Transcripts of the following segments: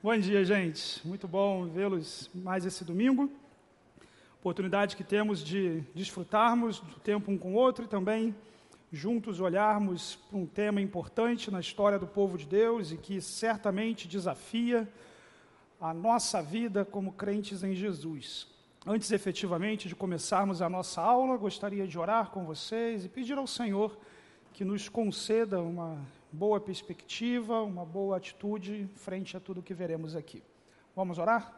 Bom dia, gente. Muito bom vê-los mais esse domingo. Oportunidade que temos de desfrutarmos do tempo um com o outro e também juntos olharmos para um tema importante na história do povo de Deus e que certamente desafia a nossa vida como crentes em Jesus. Antes efetivamente de começarmos a nossa aula, gostaria de orar com vocês e pedir ao Senhor que nos conceda uma boa perspectiva, uma boa atitude frente a tudo que veremos aqui. Vamos orar?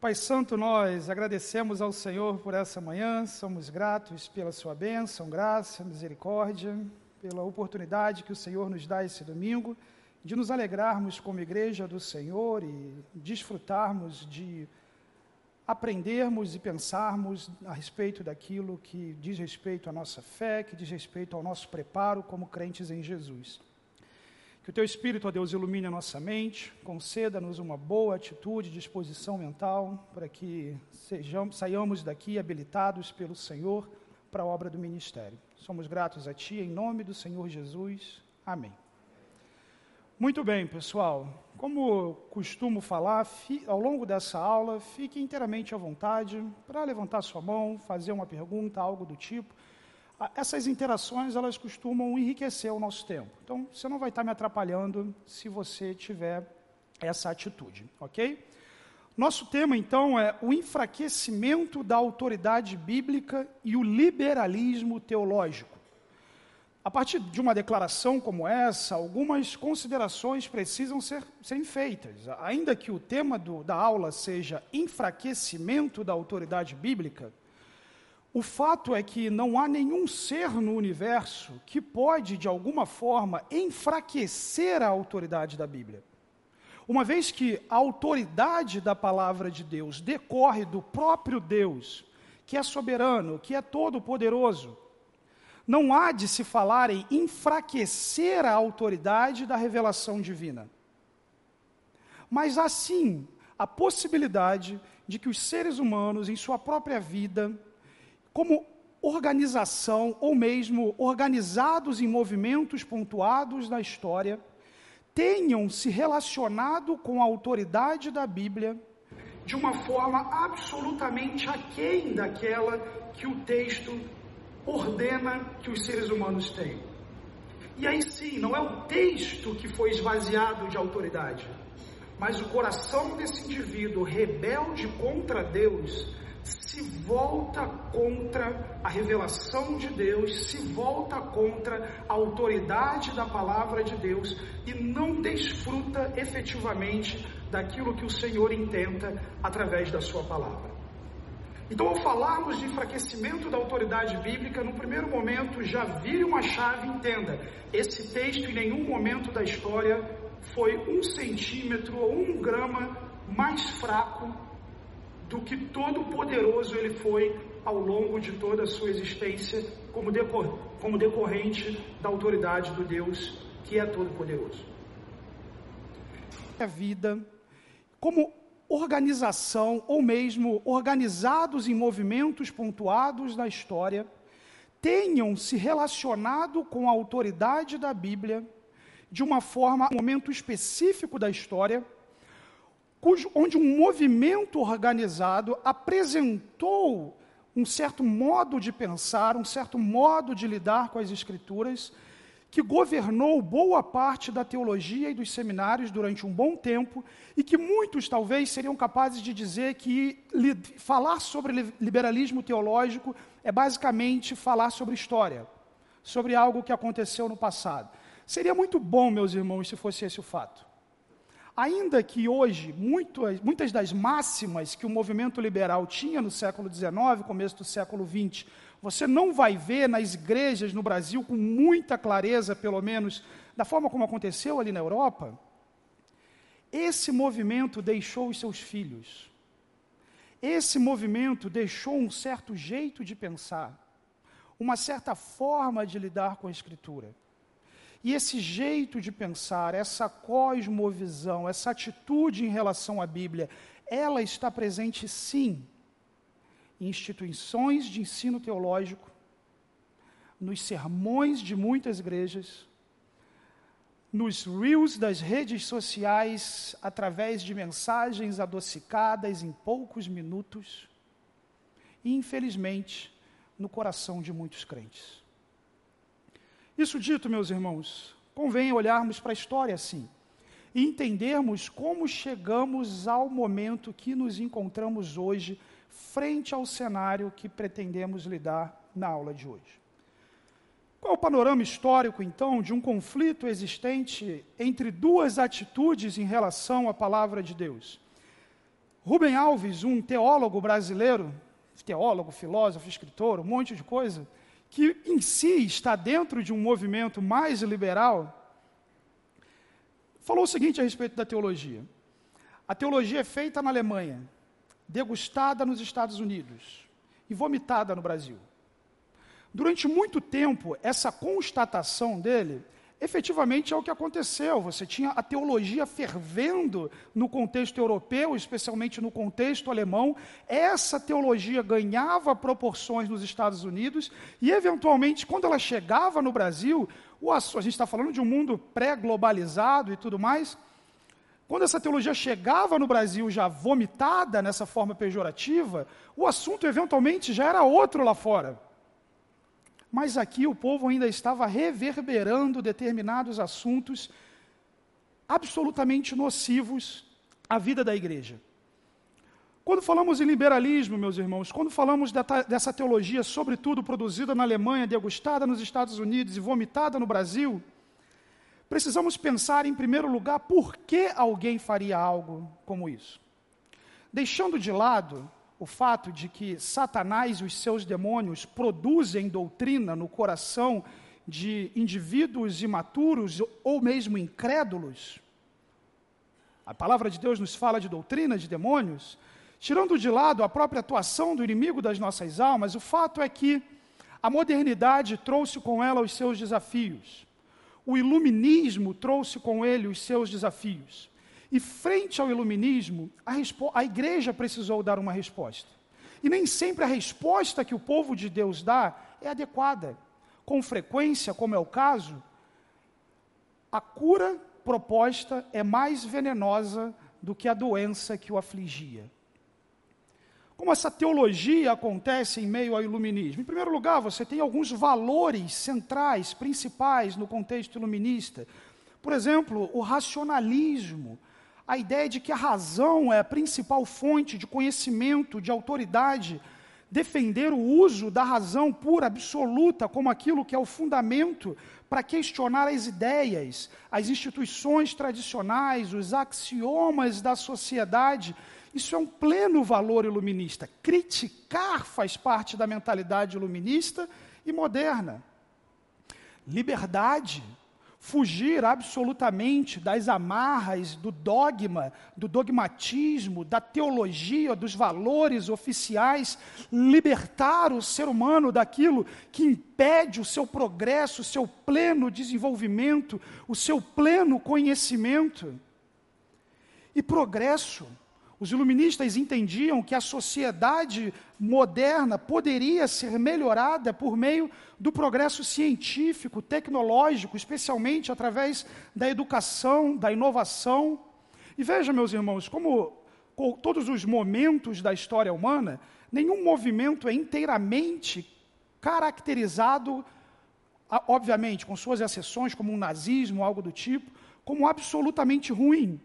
Pai Santo, nós agradecemos ao Senhor por essa manhã, somos gratos pela Sua bênção, graça, misericórdia, pela oportunidade que o Senhor nos dá esse domingo de nos alegrarmos como igreja do Senhor e desfrutarmos de aprendermos e pensarmos a respeito daquilo que diz respeito à nossa fé, que diz respeito ao nosso preparo como crentes em Jesus. Que o Teu Espírito, ó Deus, ilumine a nossa mente, conceda-nos uma boa atitude, disposição mental, para que saiamos daqui habilitados pelo Senhor para a obra do ministério. Somos gratos a Ti, em nome do Senhor Jesus. Amém. Muito bem, pessoal. Como costumo falar, ao longo dessa aula, fique inteiramente à vontade para levantar sua mão, fazer uma pergunta, algo do tipo. Ah, essas interações, elas costumam enriquecer o nosso tempo. Então, você não vai estar me atrapalhando se você tiver essa atitude, ok? Nosso tema, então, é o enfraquecimento da autoridade bíblica e o liberalismo teológico. A partir de uma declaração como essa, algumas considerações precisam ser, feitas. Ainda que o tema do, da aula seja enfraquecimento da autoridade bíblica, o fato é que não há nenhum ser no universo que pode, de alguma forma, enfraquecer a autoridade da Bíblia. Uma vez que a autoridade da palavra de Deus decorre do próprio Deus, que é soberano, que é todo-poderoso, não há de se falar em enfraquecer a autoridade da revelação divina. Mas há sim a possibilidade de que os seres humanos, em sua própria vida, como organização ou mesmo organizados em movimentos pontuados da história, tenham se relacionado com a autoridade da Bíblia de uma forma absolutamente aquém daquela que o texto ordena que os seres humanos têm. E aí sim, não é o texto que foi esvaziado de autoridade, mas o coração desse indivíduo rebelde contra Deus se volta contra a revelação de Deus, se volta contra a autoridade da palavra de Deus e não desfruta efetivamente daquilo que o Senhor intenta através da sua palavra. Então, ao falarmos de enfraquecimento da autoridade bíblica, no primeiro momento já vire uma chave, entenda: esse texto em nenhum momento da história foi um centímetro ou um grama mais fraco do que todo poderoso ele foi ao longo de toda a sua existência, como, decor como decorrente da autoridade do Deus que é todo poderoso. A vida, como organização ou mesmo organizados em movimentos pontuados da história, tenham se relacionado com a autoridade da Bíblia de uma forma, um momento específico da história, cujo, onde um movimento organizado apresentou um certo modo de pensar, um certo modo de lidar com as Escrituras, que governou boa parte da teologia e dos seminários durante um bom tempo e que muitos talvez seriam capazes de dizer que li, falar sobre liberalismo teológico é basicamente falar sobre história, sobre algo que aconteceu no passado. Seria muito bom, meus irmãos, se fosse esse o fato. Ainda que hoje muito, muitas das máximas que o movimento liberal tinha no século XIX, começo do século XX, você não vai ver nas igrejas no Brasil com muita clareza, pelo menos, da forma como aconteceu ali na Europa. Esse movimento deixou os seus filhos. Esse movimento deixou um certo jeito de pensar, uma certa forma de lidar com a Escritura. E esse jeito de pensar, essa cosmovisão, essa atitude em relação à Bíblia, ela está presente sim instituições de ensino teológico, nos sermões de muitas igrejas, nos reels das redes sociais através de mensagens adocicadas em poucos minutos e, infelizmente, no coração de muitos crentes. Isso dito, meus irmãos, convém olharmos para a história assim e entendermos como chegamos ao momento que nos encontramos hoje, frente ao cenário que pretendemos lidar na aula de hoje. Qual o panorama histórico, então, de um conflito existente entre duas atitudes em relação à palavra de Deus? Rubem Alves, um teólogo brasileiro, teólogo, filósofo, escritor, um monte de coisa, que em si está dentro de um movimento mais liberal, falou o seguinte a respeito da teologia: a teologia é feita na Alemanha, degustada nos Estados Unidos e vomitada no Brasil. Durante muito tempo, essa constatação dele efetivamente é o que aconteceu. Você tinha a teologia fervendo no contexto europeu, especialmente no contexto alemão. Essa teologia ganhava proporções nos Estados Unidos e, eventualmente, quando ela chegava no Brasil, a gente está falando de um mundo pré-globalizado e tudo mais. Quando essa teologia chegava no Brasil já vomitada nessa forma pejorativa, o assunto eventualmente já era outro lá fora. Mas aqui o povo ainda estava reverberando determinados assuntos absolutamente nocivos à vida da igreja. Quando falamos em liberalismo, meus irmãos, quando falamos dessa teologia, sobretudo produzida na Alemanha, degustada nos Estados Unidos e vomitada no Brasil, precisamos pensar, em primeiro lugar, por que alguém faria algo como isso. Deixando de lado o fato de que Satanás e os seus demônios produzem doutrina no coração de indivíduos imaturos ou mesmo incrédulos. A palavra de Deus nos fala de doutrina de demônios. Tirando de lado a própria atuação do inimigo das nossas almas, o fato é que a modernidade trouxe com ela os seus desafios. O iluminismo trouxe com ele os seus desafios. E frente ao iluminismo, a, a igreja precisou dar uma resposta. E nem sempre a resposta que o povo de Deus dá é adequada. Com frequência, como é o caso, a cura proposta é mais venenosa do que a doença que o afligia. Como essa teologia acontece em meio ao iluminismo? Em primeiro lugar, você tem alguns valores centrais, principais no contexto iluminista. Por exemplo, o racionalismo, a ideia de que a razão é a principal fonte de conhecimento, de autoridade, defender o uso da razão pura, absoluta, como aquilo que é o fundamento para questionar as ideias, as instituições tradicionais, os axiomas da sociedade. Isso é um pleno valor iluminista. Criticar faz parte da mentalidade iluminista e moderna. Liberdade fugir absolutamente das amarras do dogma, do dogmatismo, da teologia, dos valores oficiais, libertar o ser humano daquilo que impede o seu progresso, o seu pleno desenvolvimento, o seu pleno conhecimento. E progresso os iluministas entendiam que a sociedade moderna poderia ser melhorada por meio do progresso científico, tecnológico, especialmente através da educação, da inovação. E veja, meus irmãos, como com todos os momentos da história humana, nenhum movimento é inteiramente caracterizado, obviamente, com suas exceções, como um nazismo, algo do tipo, como absolutamente ruim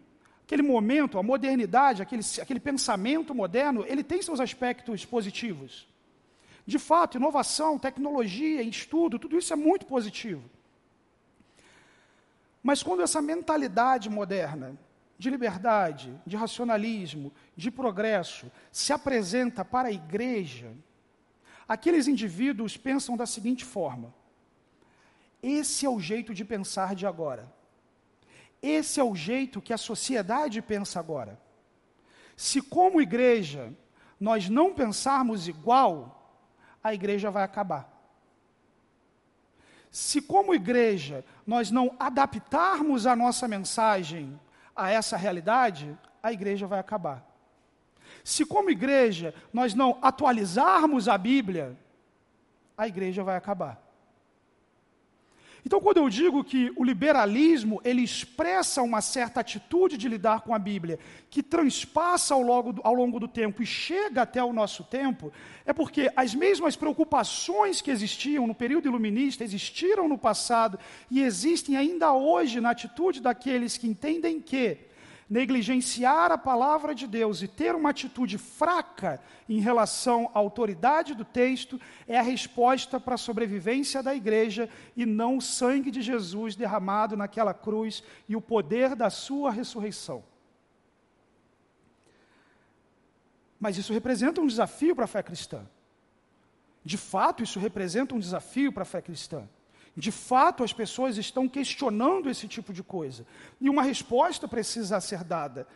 aquele momento, a modernidade, aquele, aquele pensamento moderno, ele tem seus aspectos positivos. De fato, inovação, tecnologia, estudo, tudo isso é muito positivo. Mas quando essa mentalidade moderna, de liberdade, de racionalismo, de progresso, se apresenta para a igreja, aqueles indivíduos pensam da seguinte forma: esse é o jeito de pensar de agora. Esse é o jeito que a sociedade pensa agora. Se, como igreja, nós não pensarmos igual, a igreja vai acabar. Se, como igreja, nós não adaptarmos a nossa mensagem a essa realidade, a igreja vai acabar. Se, como igreja, nós não atualizarmos a Bíblia, a igreja vai acabar. Então, quando eu digo que o liberalismo ele expressa uma certa atitude de lidar com a Bíblia, que transpassa ao longo, do, ao longo do tempo e chega até o nosso tempo, é porque as mesmas preocupações que existiam no período iluminista existiram no passado e existem ainda hoje na atitude daqueles que entendem que negligenciar a palavra de Deus e ter uma atitude fraca em relação à autoridade do texto é a resposta para a sobrevivência da igreja e não o sangue de Jesus derramado naquela cruz e o poder da sua ressurreição. Mas isso representa um desafio para a fé cristã. De fato, isso representa um desafio para a fé cristã. De fato, as pessoas estão questionando esse tipo de coisa. E uma resposta precisa ser dada.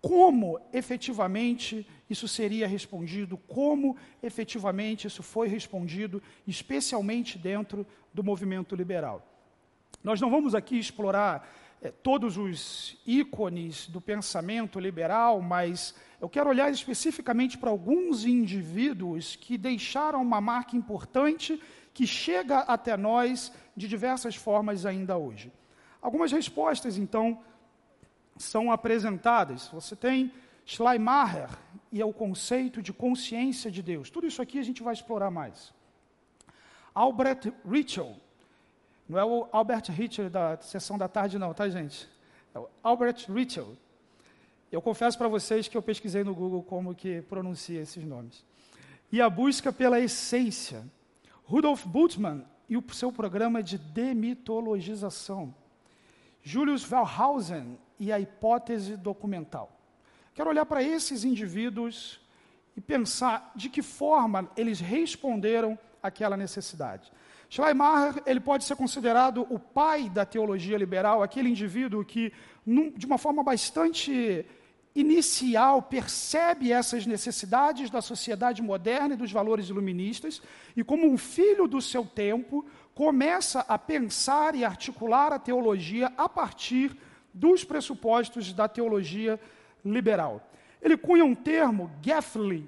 Como efetivamente isso seria respondido? Como efetivamente isso foi respondido, especialmente dentro do movimento liberal? Nós não vamos aqui explorar é, todos os ícones do pensamento liberal, mas eu quero olhar especificamente para alguns indivíduos que deixaram uma marca importante que chega até nós de diversas formas ainda hoje. Algumas respostas, então, são apresentadas. Você tem Schleiermacher e é o conceito de consciência de Deus. Tudo isso aqui a gente vai explorar mais. Albert Ritchell, não é o Albert Ritchell da sessão da tarde, não, tá, gente? É o Albert Ritchell. Eu confesso para vocês que eu pesquisei no Google como que pronuncia esses nomes. E a busca pela essência. Rudolf Bultmann e o seu programa de demitologização. Julius Wellhausen e a hipótese documental. Quero olhar para esses indivíduos e pensar de que forma eles responderam àquela necessidade. Schleiermacher ele pode ser considerado o pai da teologia liberal, aquele indivíduo que, num, de uma forma bastante inicial percebe essas necessidades da sociedade moderna e dos valores iluministas, e como um filho do seu tempo, começa a pensar e articular a teologia a partir dos pressupostos da teologia liberal. Ele cunha um termo, Geffley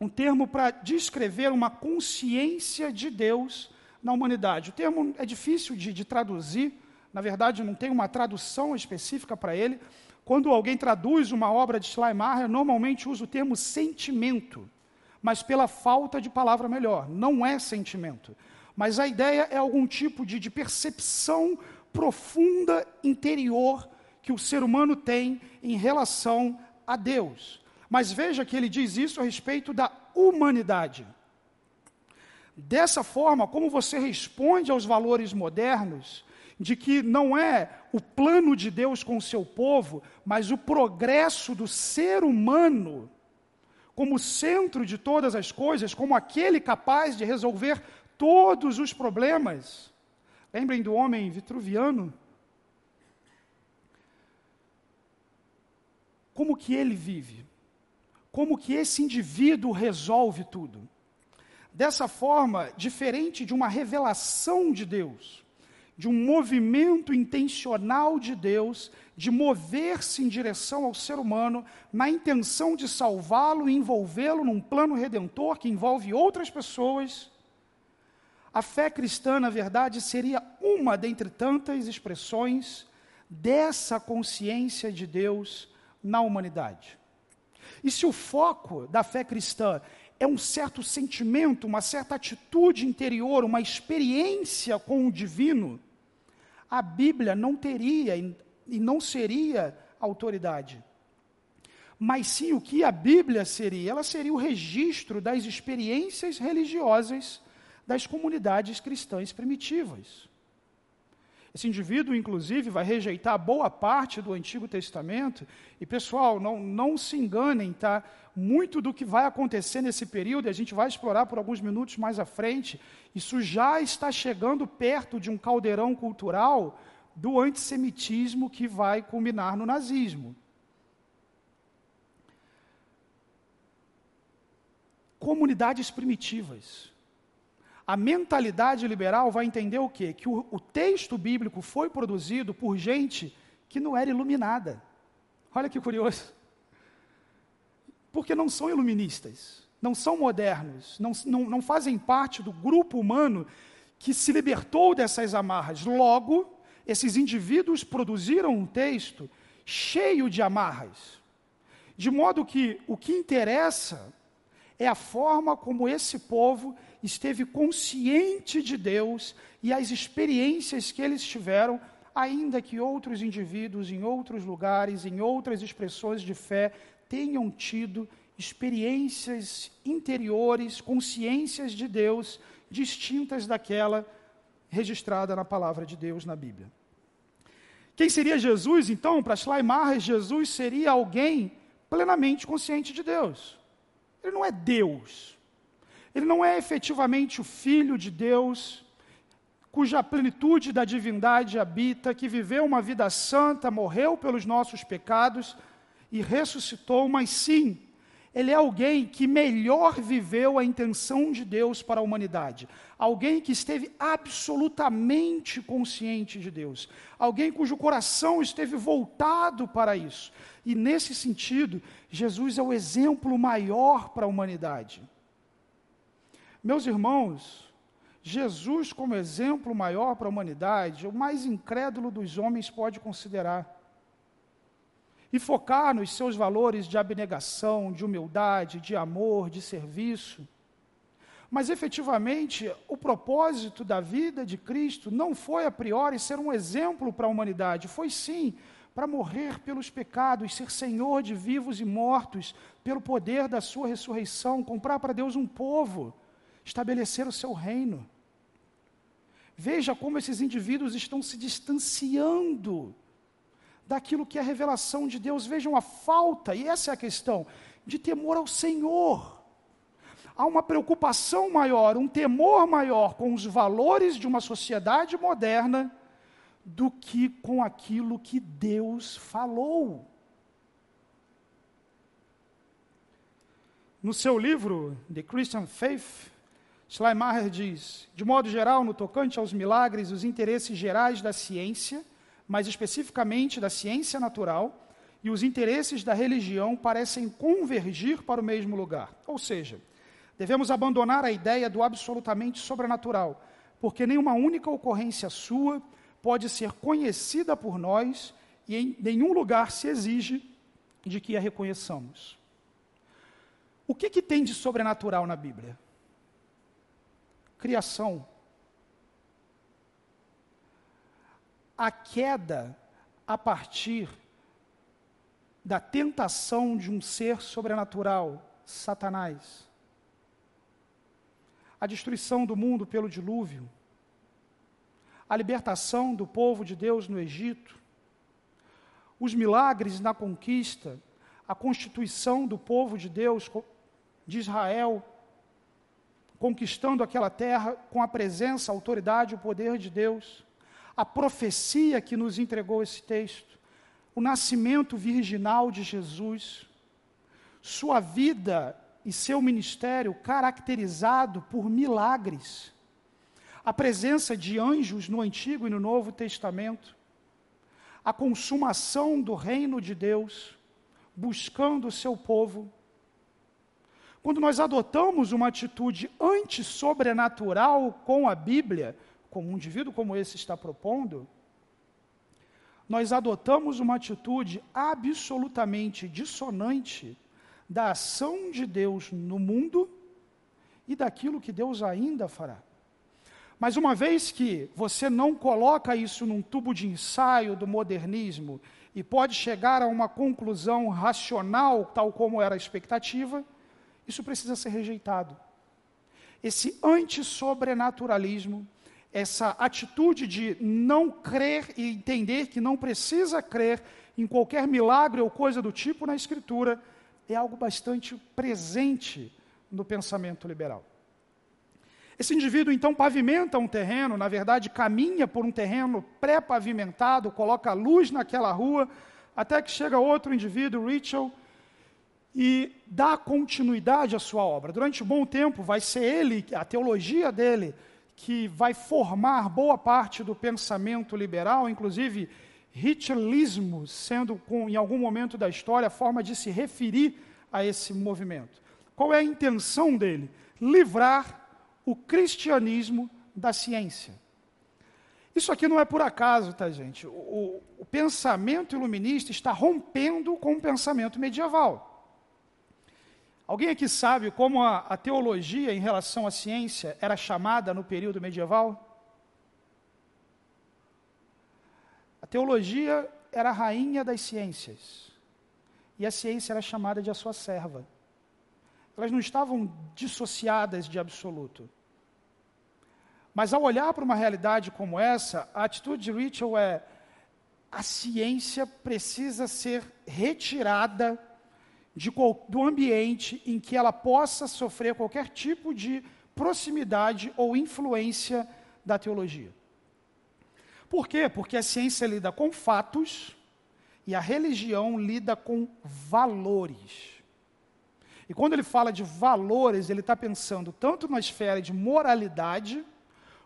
um termo para descrever uma consciência de Deus na humanidade. O termo é difícil de, de traduzir, na verdade, não tem uma tradução específica para ele, quando alguém traduz uma obra de Schleiermacher, normalmente usa o termo sentimento, mas pela falta de palavra melhor. Não é sentimento. Mas a ideia é algum tipo de, de percepção profunda interior que o ser humano tem em relação a Deus. Mas veja que ele diz isso a respeito da humanidade. Dessa forma, como você responde aos valores modernos, de que não é o plano de Deus com o seu povo, mas o progresso do ser humano como centro de todas as coisas, como aquele capaz de resolver todos os problemas. Lembrem do homem vitruviano? Como que ele vive? Como que esse indivíduo resolve tudo? Dessa forma, diferente de uma revelação de Deus, de um movimento intencional de Deus de mover-se em direção ao ser humano na intenção de salvá-lo e envolvê-lo num plano redentor que envolve outras pessoas. A fé cristã, na verdade, seria uma dentre tantas expressões dessa consciência de Deus na humanidade. E se o foco da fé cristã é um certo sentimento, uma certa atitude interior, uma experiência com o divino, a Bíblia não teria e não seria autoridade. Mas sim o que a Bíblia seria? Ela seria o registro das experiências religiosas das comunidades cristãs primitivas. Esse indivíduo, inclusive, vai rejeitar boa parte do Antigo Testamento. E, pessoal, não, não se enganem, tá? Muito do que vai acontecer nesse período, a gente vai explorar por alguns minutos mais à frente, isso já está chegando perto de um caldeirão cultural do antissemitismo que vai culminar no nazismo. Comunidades primitivas a mentalidade liberal vai entender o quê? Que o, o texto bíblico foi produzido por gente que não era iluminada. Olha que curioso. Porque não são iluministas, não são modernos, não, não, não fazem parte do grupo humano que se libertou dessas amarras. Logo, esses indivíduos produziram um texto cheio de amarras. De modo que o que interessa é a forma como esse povo esteve consciente de Deus e as experiências que eles tiveram, ainda que outros indivíduos em outros lugares, em outras expressões de fé, tenham tido experiências interiores, consciências de Deus distintas daquela registrada na palavra de Deus na Bíblia. Quem seria Jesus, então? Para Schleiermacher, Jesus seria alguém plenamente consciente de Deus. Ele não é Deus. Ele não é efetivamente o Filho de Deus, cuja plenitude da divindade habita, que viveu uma vida santa, morreu pelos nossos pecados e ressuscitou, mas sim, ele é alguém que melhor viveu a intenção de Deus para a humanidade. Alguém que esteve absolutamente consciente de Deus. Alguém cujo coração esteve voltado para isso. E nesse sentido, Jesus é o exemplo maior para a humanidade. Meus irmãos, Jesus, como exemplo maior para a humanidade, o mais incrédulo dos homens pode considerar. E focar nos seus valores de abnegação, de humildade, de amor, de serviço. Mas efetivamente, o propósito da vida de Cristo não foi a priori ser um exemplo para a humanidade, foi sim para morrer pelos pecados, ser Senhor de vivos e mortos, pelo poder da sua ressurreição, comprar para Deus um povo, estabelecer o seu reino. Veja como esses indivíduos estão se distanciando daquilo que é a revelação de Deus. Vejam a falta, e essa é a questão, de temor ao Senhor. Há uma preocupação maior, um temor maior com os valores de uma sociedade moderna do que com aquilo que Deus falou. No seu livro, The Christian Faith, Schleiermacher diz: de modo geral, no tocante aos milagres, os interesses gerais da ciência mas especificamente da ciência natural, e os interesses da religião parecem convergir para o mesmo lugar. Ou seja, devemos abandonar a ideia do absolutamente sobrenatural, porque nenhuma única ocorrência sua pode ser conhecida por nós e em nenhum lugar se exige de que a reconheçamos. O que, que tem de sobrenatural na Bíblia? Criação, a queda a partir da tentação de um ser sobrenatural, Satanás. A destruição do mundo pelo dilúvio. A libertação do povo de Deus no Egito. Os milagres na conquista. A constituição do povo de Deus, de Israel, conquistando aquela terra com a presença, a autoridade, o poder de Deus. A profecia que nos entregou esse texto, o nascimento virginal de Jesus, sua vida e seu ministério caracterizado por milagres, a presença de anjos no Antigo e no Novo Testamento, a consumação do reino de Deus, buscando o seu povo. Quando nós adotamos uma atitude antissobrenatural com a Bíblia, como um indivíduo como esse está propondo, nós adotamos uma atitude absolutamente dissonante da ação de Deus no mundo e daquilo que Deus ainda fará. Mas uma vez que você não coloca isso num tubo de ensaio do modernismo e pode chegar a uma conclusão racional, tal como era a expectativa, isso precisa ser rejeitado. Esse antissobrenaturalismo essa atitude de não crer e entender que não precisa crer em qualquer milagre ou coisa do tipo na Escritura, é algo bastante presente no pensamento liberal. Esse indivíduo então pavimenta um terreno, na verdade caminha por um terreno pré-pavimentado, coloca luz naquela rua, até que chega outro indivíduo, Rachel, e dá continuidade à sua obra. Durante um bom tempo vai ser ele, a teologia dele, que vai formar boa parte do pensamento liberal, inclusive ritualismo, sendo com, em algum momento da história a forma de se referir a esse movimento. Qual é a intenção dele? Livrar o cristianismo da ciência. Isso aqui não é por acaso, tá, gente? O, o pensamento iluminista está rompendo com o pensamento medieval. Alguém aqui sabe como a, a teologia em relação à ciência era chamada no período medieval? A teologia era a rainha das ciências. E a ciência era chamada de a sua serva. Elas não estavam dissociadas de absoluto. Mas ao olhar para uma realidade como essa, a atitude de Rachel é: a ciência precisa ser retirada de, do ambiente em que ela possa sofrer qualquer tipo de proximidade ou influência da teologia. Por quê? Porque a ciência lida com fatos e a religião lida com valores. E quando ele fala de valores, ele está pensando tanto na esfera de moralidade,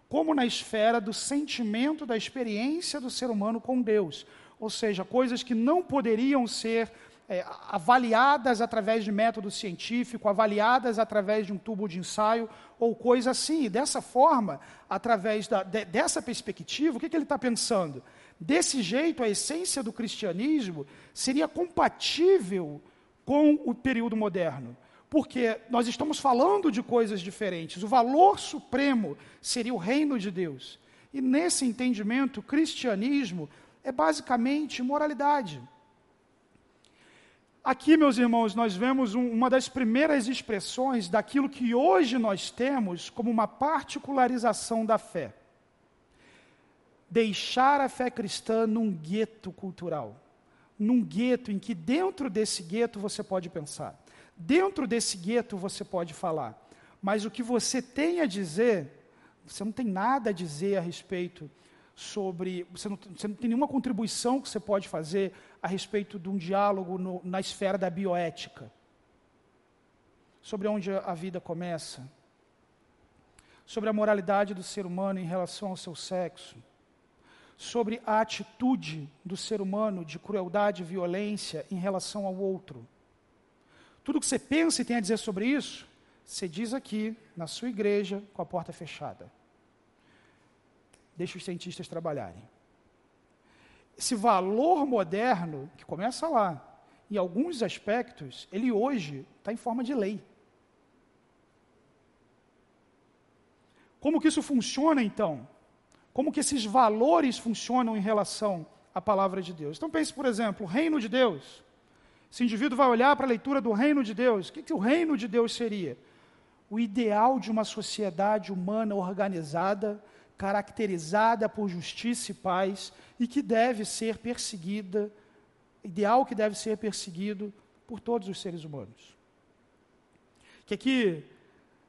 como na esfera do sentimento, da experiência do ser humano com Deus. Ou seja, coisas que não poderiam ser é, avaliadas através de método científico, avaliadas através de um tubo de ensaio ou coisa assim. E dessa forma, através da, de, dessa perspectiva, o que, que ele está pensando? Desse jeito, a essência do cristianismo seria compatível com o período moderno porque nós estamos falando de coisas diferentes. O valor supremo seria o reino de Deus. E nesse entendimento, o cristianismo é basicamente moralidade. Aqui, meus irmãos, nós vemos um, uma das primeiras expressões daquilo que hoje nós temos como uma particularização da fé. Deixar a fé cristã num gueto cultural. Num gueto em que dentro desse gueto você pode pensar. Dentro desse gueto você pode falar, mas o que você tem a dizer, você não tem nada a dizer a respeito sobre. Você não, você não tem nenhuma contribuição que você pode fazer a respeito de um diálogo no, na esfera da bioética. Sobre onde a vida começa. Sobre a moralidade do ser humano em relação ao seu sexo. Sobre a atitude do ser humano de crueldade e violência em relação ao outro tudo que você pensa e tem a dizer sobre isso, você diz aqui, na sua igreja, com a porta fechada. Deixa os cientistas trabalharem. Esse valor moderno, que começa lá, em alguns aspectos, ele hoje está em forma de lei. Como que isso funciona então? Como que esses valores funcionam em relação à palavra de Deus? Então pense, por exemplo, o reino de Deus. Esse indivíduo vai olhar para a leitura do reino de Deus. O que, que o reino de Deus seria? O ideal de uma sociedade humana organizada, caracterizada por justiça e paz, e que deve ser perseguida, ideal que deve ser perseguido por todos os seres humanos. Que aqui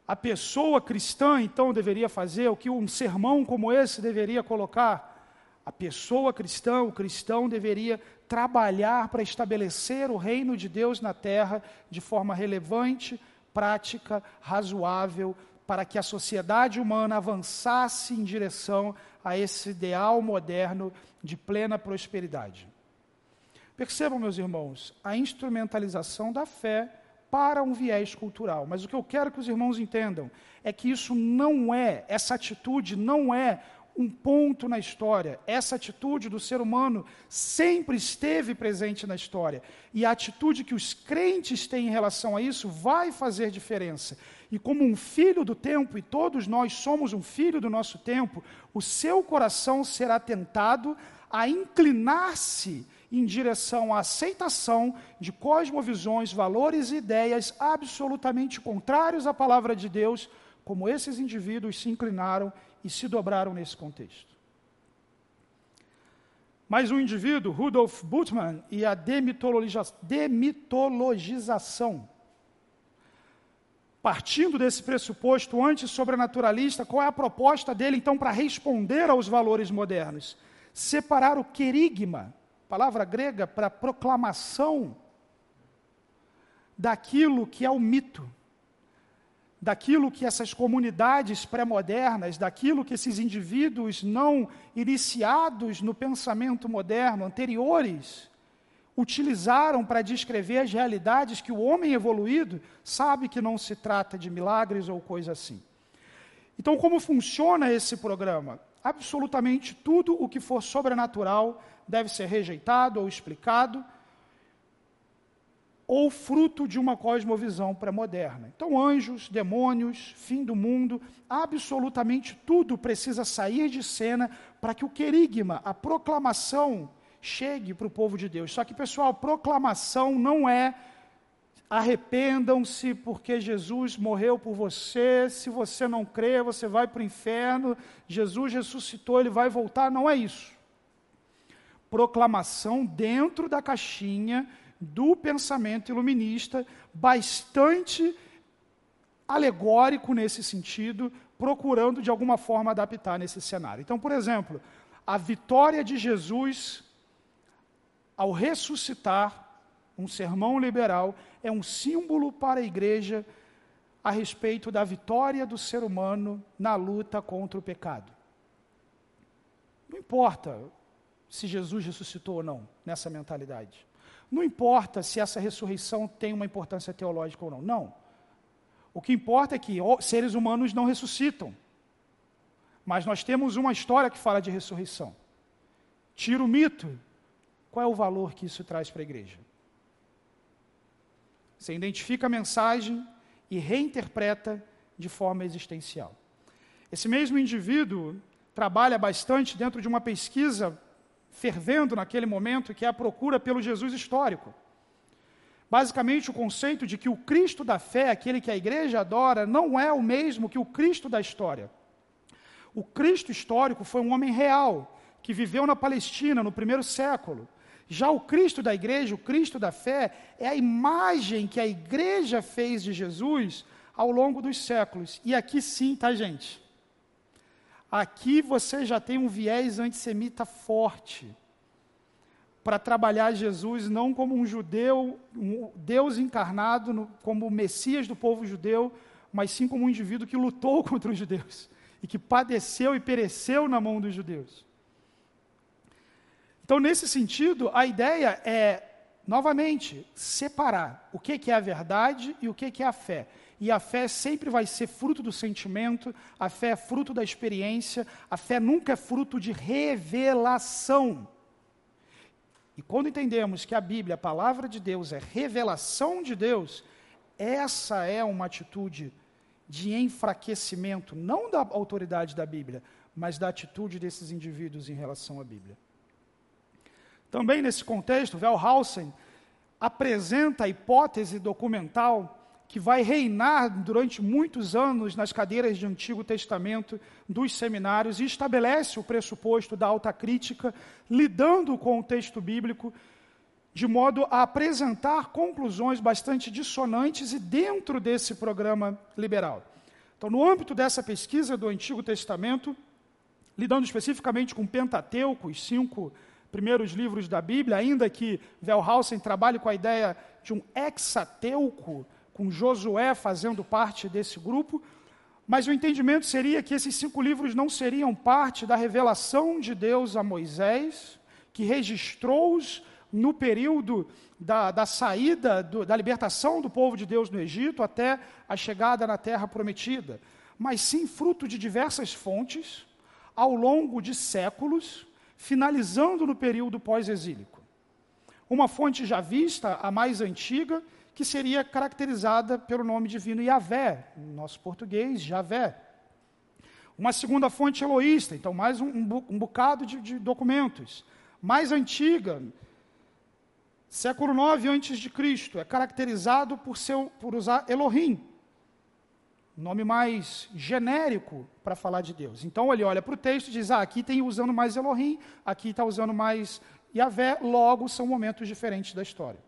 a pessoa cristã, então, deveria fazer, o que um sermão como esse deveria colocar. A pessoa cristã, o cristão, deveria trabalhar para estabelecer o reino de Deus na terra de forma relevante, prática, razoável, para que a sociedade humana avançasse em direção a esse ideal moderno de plena prosperidade. Percebam, meus irmãos, a instrumentalização da fé para um viés cultural. Mas o que eu quero que os irmãos entendam é que isso não é, essa atitude não é um ponto na história. Essa atitude do ser humano sempre esteve presente na história. E a atitude que os crentes têm em relação a isso vai fazer diferença. E como um filho do tempo, e todos nós somos um filho do nosso tempo, o seu coração será tentado a inclinar-se em direção à aceitação de cosmovisões, valores e ideias absolutamente contrários à palavra de Deus, como esses indivíduos se inclinaram e se dobraram nesse contexto. Mas o indivíduo, Rudolf Bultmann, e a demitologização. Partindo desse pressuposto anti-sobrenaturalista, qual é a proposta dele, então, para responder aos valores modernos? Separar o querigma, palavra grega para proclamação, daquilo que é o mito daquilo que essas comunidades pré-modernas, daquilo que esses indivíduos não iniciados no pensamento moderno, anteriores, utilizaram para descrever as realidades que o homem evoluído sabe que não se trata de milagres ou coisa assim. Então, como funciona esse programa? Absolutamente tudo o que for sobrenatural deve ser rejeitado ou explicado, ou fruto de uma cosmovisão pré-moderna. Então, anjos, demônios, fim do mundo, absolutamente tudo precisa sair de cena para que o querigma, a proclamação, chegue para o povo de Deus. Só que, pessoal, proclamação não é arrependam-se porque Jesus morreu por você. Se você não crê, você vai para o inferno. Jesus ressuscitou, ele vai voltar. Não é isso. Proclamação dentro da caixinha do pensamento iluminista, bastante alegórico nesse sentido, procurando de alguma forma adaptar nesse cenário. Então, por exemplo, a vitória de Jesus ao ressuscitar um sermão liberal, é um símbolo para a igreja a respeito da vitória do ser humano na luta contra o pecado. Não importa se Jesus ressuscitou ou não, nessa mentalidade. Não importa se essa ressurreição tem uma importância teológica ou não. Não. O que importa é que seres humanos não ressuscitam. Mas nós temos uma história que fala de ressurreição. Tira o mito. Qual é o valor que isso traz para a igreja? Você identifica a mensagem e reinterpreta de forma existencial. Esse mesmo indivíduo trabalha bastante dentro de uma pesquisa fervendo naquele momento, que é a procura pelo Jesus histórico. Basicamente, o conceito de que o Cristo da fé, aquele que a igreja adora, não é o mesmo que o Cristo da história. O Cristo histórico foi um homem real, que viveu na Palestina no primeiro século, já o Cristo da igreja, o Cristo da fé, é a imagem que a igreja fez de Jesus ao longo dos séculos. E aqui sim, tá, gente? Aqui você já tem um viés antissemita forte para trabalhar Jesus não como um judeu, um Deus encarnado, no, como o Messias do povo judeu, mas sim como um indivíduo que lutou contra os judeus e que padeceu e pereceu na mão dos judeus. Então, nesse sentido, a ideia é, novamente, separar o que é a verdade e o que é a fé. E a fé sempre vai ser fruto do sentimento, a fé é fruto da experiência, a fé nunca é fruto de revelação. E quando entendemos que a Bíblia, a palavra de Deus, é revelação de Deus, essa é uma atitude de enfraquecimento, não da autoridade da Bíblia, mas da atitude desses indivíduos em relação à Bíblia. Também nesse contexto, Wellhausen apresenta a hipótese documental que vai reinar durante muitos anos nas cadeiras de Antigo Testamento dos seminários e estabelece o pressuposto da alta crítica, lidando com o texto bíblico, de modo a apresentar conclusões bastante dissonantes e dentro desse programa liberal. Então, no âmbito dessa pesquisa do Antigo Testamento, lidando especificamente com Pentateuco, os cinco primeiros livros da Bíblia, ainda que Wellhausen trabalhe com a ideia de um hexateuco, com Josué fazendo parte desse grupo, mas o entendimento seria que esses cinco livros não seriam parte da revelação de Deus a Moisés, que registrou-os no período da, da saída, do, da libertação do povo de Deus no Egito até a chegada na terra prometida, mas sim fruto de diversas fontes, ao longo de séculos, finalizando no período pós-exílico. Uma fonte já vista, a mais antiga, que seria caracterizada pelo nome divino Yahvé, no nosso português, Javé. Uma segunda fonte eloísta, então mais um, um bocado de, de, documentos. Mais antiga, século IX a.C., é caracterizado por, seu, por usar Elohim, nome mais genérico para falar de Deus. Então ele olha para o texto e diz: ah, aqui tem usando mais Elohim, aqui está usando mais Yahvé, logo são momentos diferentes da história.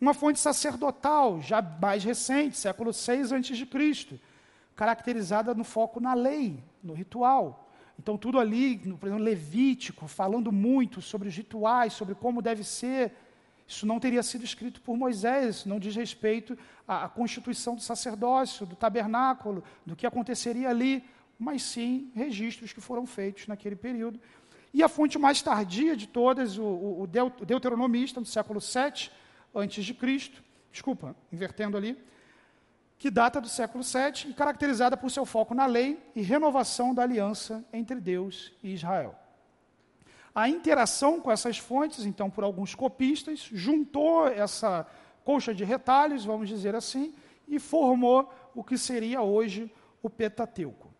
Uma fonte sacerdotal, já mais recente, século VI a.C., caracterizada no foco na lei, no ritual. Então, tudo ali, por exemplo, Levítico, falando muito sobre os rituais, sobre como deve ser isso não teria sido escrito por Moisés, não diz respeito à, à constituição do sacerdócio, do tabernáculo, do que aconteceria ali, mas sim registros que foram feitos naquele período. E a fonte mais tardia de todas, o, o, o deuteronomista, do século VII antes de Cristo, desculpa, invertendo ali, que data do século VII e caracterizada por seu foco na lei e renovação da aliança entre Deus e Israel. A interação com essas fontes, então, por alguns copistas, juntou essa colcha de retalhos, vamos dizer assim, e formou o que seria hoje o Pentateuco.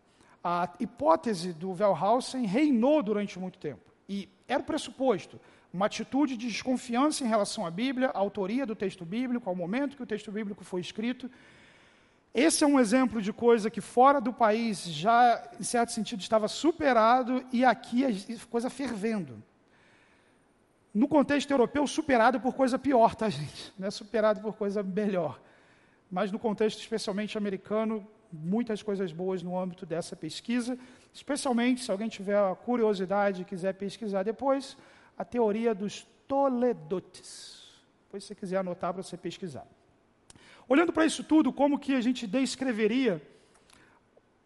A hipótese do Wellhausen reinou durante muito tempo. E era o pressuposto, uma atitude de desconfiança em relação à Bíblia, à autoria do texto bíblico, ao momento que o texto bíblico foi escrito, esse é um exemplo de coisa que fora do país já, em certo sentido, estava superado e aqui a coisa fervendo. No contexto europeu, superado por coisa pior, tá, gente? Não é superado por coisa melhor. Mas no contexto especialmente americano, muitas coisas boas no âmbito dessa pesquisa, especialmente se alguém tiver a curiosidade e quiser pesquisar depois, a teoria dos Toledotes. Depois, se você quiser anotar para você pesquisar. Olhando para isso tudo, como que a gente descreveria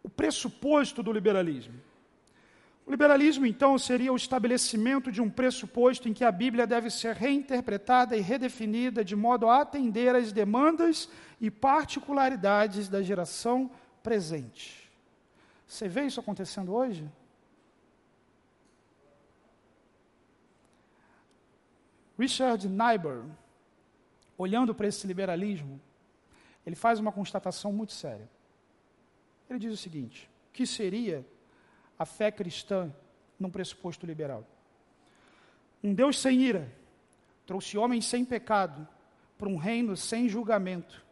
o pressuposto do liberalismo? O liberalismo, então, seria o estabelecimento de um pressuposto em que a Bíblia deve ser reinterpretada e redefinida de modo a atender às demandas e particularidades da geração presente. Você vê isso acontecendo hoje? Richard Niebuhr, olhando para esse liberalismo, ele faz uma constatação muito séria. Ele diz o seguinte: que seria a fé cristã num pressuposto liberal? Um Deus sem ira trouxe homens sem pecado para um reino sem julgamento,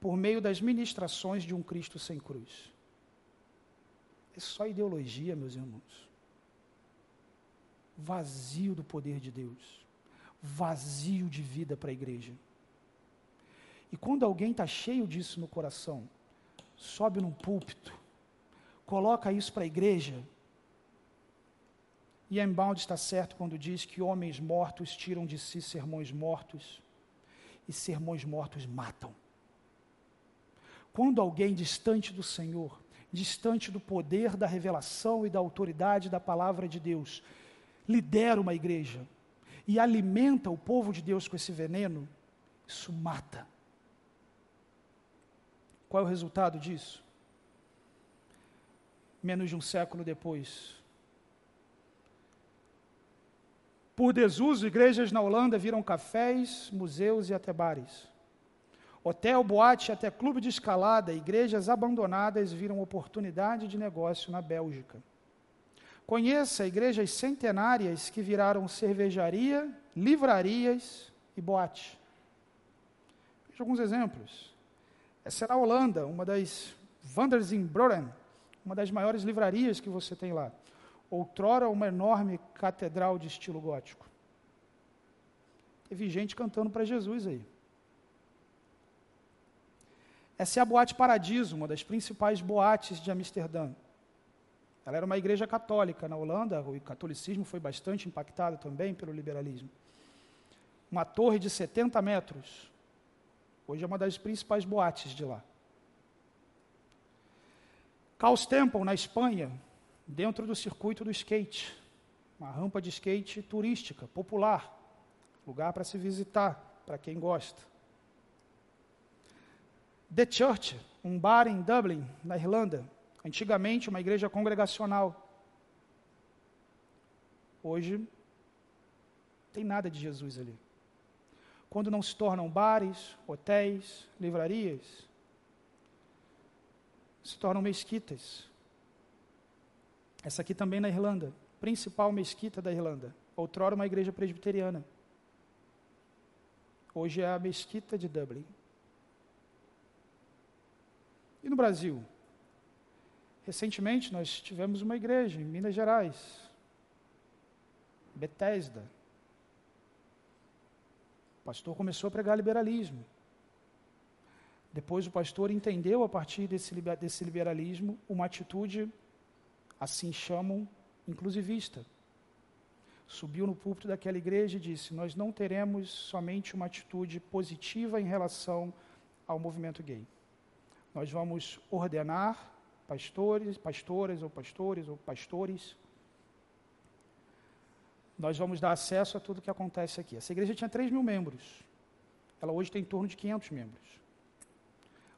por meio das ministrações de um Cristo sem cruz. É só ideologia, meus irmãos. Vazio do poder de Deus, vazio de vida para a igreja. E quando alguém está cheio disso no coração, sobe num púlpito, coloca isso para a igreja, e Embalde está certo quando diz que homens mortos tiram de si sermões mortos, e sermões mortos matam. Quando alguém distante do Senhor, distante do poder da revelação e da autoridade da palavra de Deus, lidera uma igreja e alimenta o povo de Deus com esse veneno, isso mata. Qual é o resultado disso? Menos de um século depois. Por desuso, igrejas na Holanda viram cafés, museus e até bares. Hotel, boate, até clube de escalada, igrejas abandonadas viram oportunidade de negócio na Bélgica. Conheça igrejas centenárias que viraram cervejaria, livrarias e boate. Veja alguns exemplos. Essa era a Holanda, uma das Wanders uma das maiores livrarias que você tem lá. Outrora, uma enorme catedral de estilo gótico. Teve gente cantando para Jesus aí. Essa é a Boate Paradiso, uma das principais boates de Amsterdã. Ela era uma igreja católica na Holanda, o catolicismo foi bastante impactado também pelo liberalismo. Uma torre de 70 metros, Hoje é uma das principais boates de lá. Caos Temple, na Espanha, dentro do circuito do skate. Uma rampa de skate turística, popular. Lugar para se visitar, para quem gosta. The Church, um bar em Dublin, na Irlanda. Antigamente uma igreja congregacional. Hoje, tem nada de Jesus ali quando não se tornam bares, hotéis, livrarias, se tornam mesquitas. Essa aqui também na Irlanda, principal mesquita da Irlanda, outrora uma igreja presbiteriana. Hoje é a mesquita de Dublin. E no Brasil? Recentemente nós tivemos uma igreja em Minas Gerais, Bethesda, pastor começou a pregar liberalismo. Depois o pastor entendeu, a partir desse, desse liberalismo, uma atitude, assim chamam, inclusivista. Subiu no púlpito daquela igreja e disse: Nós não teremos somente uma atitude positiva em relação ao movimento gay. Nós vamos ordenar pastores, pastoras ou pastores ou pastores nós vamos dar acesso a tudo que acontece aqui. Essa igreja tinha 3 mil membros. Ela hoje tem em torno de 500 membros.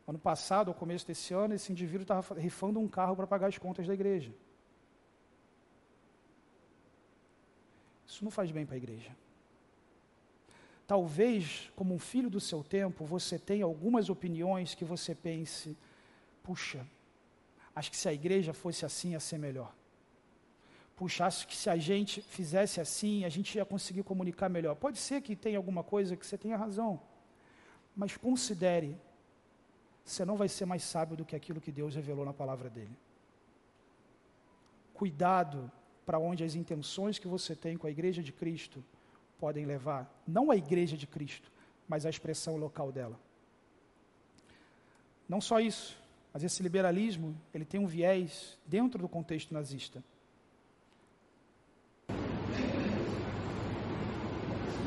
Ano passado, ao começo desse ano, esse indivíduo estava rifando um carro para pagar as contas da igreja. Isso não faz bem para a igreja. Talvez, como um filho do seu tempo, você tenha algumas opiniões que você pense: puxa, acho que se a igreja fosse assim ia ser melhor. Puxa, acho que se a gente fizesse assim, a gente ia conseguir comunicar melhor. Pode ser que tenha alguma coisa que você tenha razão, mas considere: você não vai ser mais sábio do que aquilo que Deus revelou na palavra dele. Cuidado para onde as intenções que você tem com a igreja de Cristo podem levar, não a igreja de Cristo, mas a expressão local dela. Não só isso, mas esse liberalismo, ele tem um viés dentro do contexto nazista.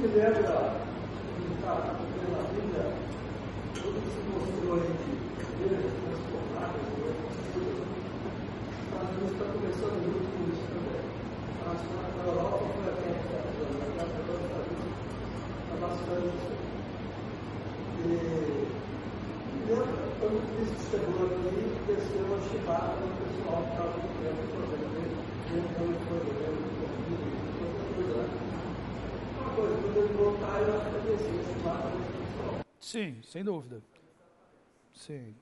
Se lembra pela Bíblia, tudo que se mostrou de igrejas transformadas, Estados está começando muito com isso também. Na Europa foi até a está bastante E lembra, quando o Cristo chegou aqui, desceu a chibata no pessoal que estava no tempo, por exemplo, tentando problema, outra coisa. Sim, sem dúvida. Sim.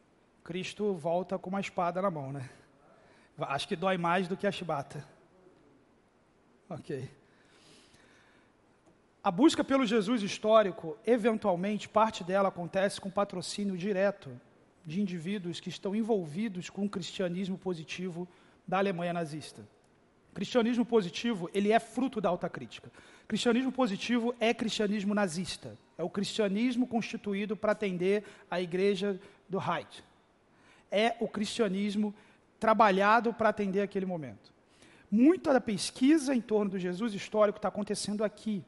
Cristo volta com uma espada na mão, né? Acho que dói mais do que a chibata. Ok. A busca pelo Jesus histórico, eventualmente, parte dela acontece com patrocínio direto de indivíduos que estão envolvidos com o cristianismo positivo da Alemanha nazista. O cristianismo positivo, ele é fruto da alta crítica. Cristianismo positivo é cristianismo nazista. É o cristianismo constituído para atender a igreja do Reich. É o cristianismo trabalhado para atender aquele momento. Muita da pesquisa em torno do Jesus histórico está acontecendo aqui,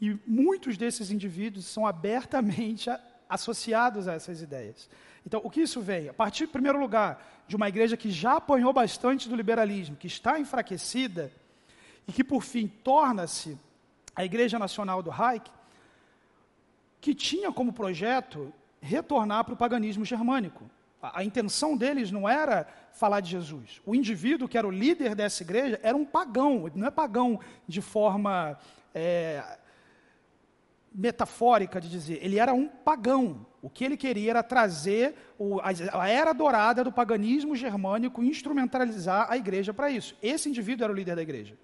e muitos desses indivíduos são abertamente associados a essas ideias. Então, o que isso vem? A partir, em primeiro lugar, de uma igreja que já apanhou bastante do liberalismo, que está enfraquecida, e que, por fim, torna-se a Igreja Nacional do Reich, que tinha como projeto retornar para o paganismo germânico. A, a, intenção deles não era falar de Jesus. O indivíduo que era o líder dessa igreja era um pagão, não é pagão de forma é, metafórica de dizer, ele era um pagão. O que ele queria era trazer o, a, a, era dourada do paganismo germânico e instrumentalizar a igreja para isso. Esse indivíduo era o líder da igreja.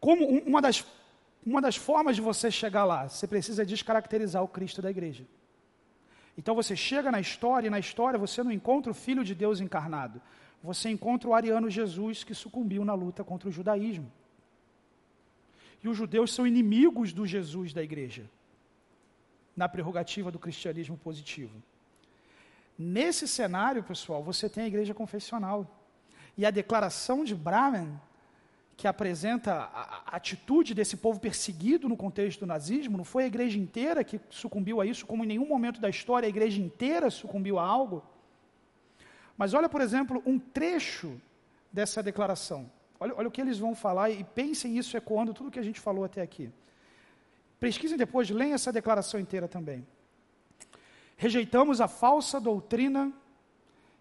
Como um, uma, das, uma das formas de você chegar lá, você precisa descaracterizar o Cristo da igreja. Então você chega na história e na história você não encontra o Filho de Deus encarnado. Você encontra o ariano Jesus que sucumbiu na luta contra o judaísmo e os judeus são inimigos do Jesus da igreja, na prerrogativa do cristianismo positivo. Nesse cenário, pessoal, você tem a igreja confessional. E a declaração de Brahman, que apresenta a, atitude desse povo perseguido no contexto do nazismo, não foi a igreja inteira que sucumbiu a isso, como em nenhum momento da história a igreja inteira sucumbiu a algo. Mas olha, por exemplo, um trecho dessa declaração. Olha, olha o que eles vão falar e pensem isso ecoando tudo o que a gente falou até aqui. Pesquisem depois, leiam essa declaração inteira também. Rejeitamos a falsa doutrina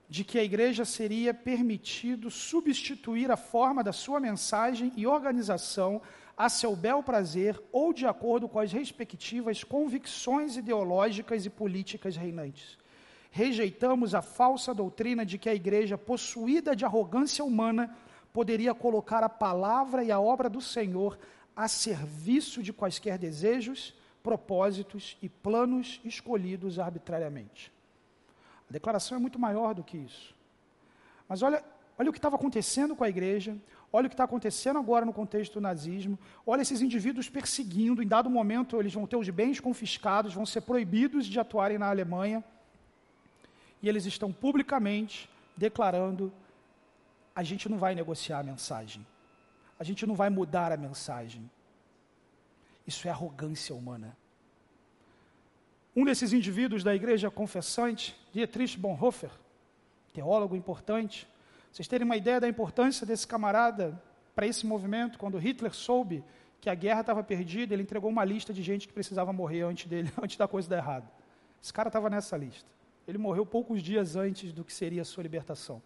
de que a igreja seria permitido substituir a forma da sua mensagem e organização a seu bel prazer ou de acordo com as respectivas convicções ideológicas e políticas reinantes. Rejeitamos a falsa doutrina de que a igreja, possuída de arrogância humana, poderia colocar a palavra e a obra do Senhor a serviço de quaisquer desejos, propósitos e planos escolhidos arbitrariamente. A declaração é muito maior do que isso. Mas olha, olha o que estava acontecendo com a igreja, olha o que está acontecendo agora no contexto do nazismo, olha esses indivíduos perseguindo, em dado momento eles vão ter os bens confiscados, vão ser proibidos de atuarem na Alemanha, e eles estão publicamente declarando a gente não vai negociar a mensagem. A gente não vai mudar a mensagem. Isso é arrogância humana. Um desses indivíduos da igreja confessante, Dietrich Bonhoeffer, teólogo importante, vocês terem uma ideia da importância desse camarada para esse movimento, quando Hitler soube que a guerra estava perdida, ele entregou uma lista de gente que precisava morrer antes dele, antes da coisa dar errado. Esse cara estava nessa lista. Ele morreu poucos dias antes do que seria a sua libertação.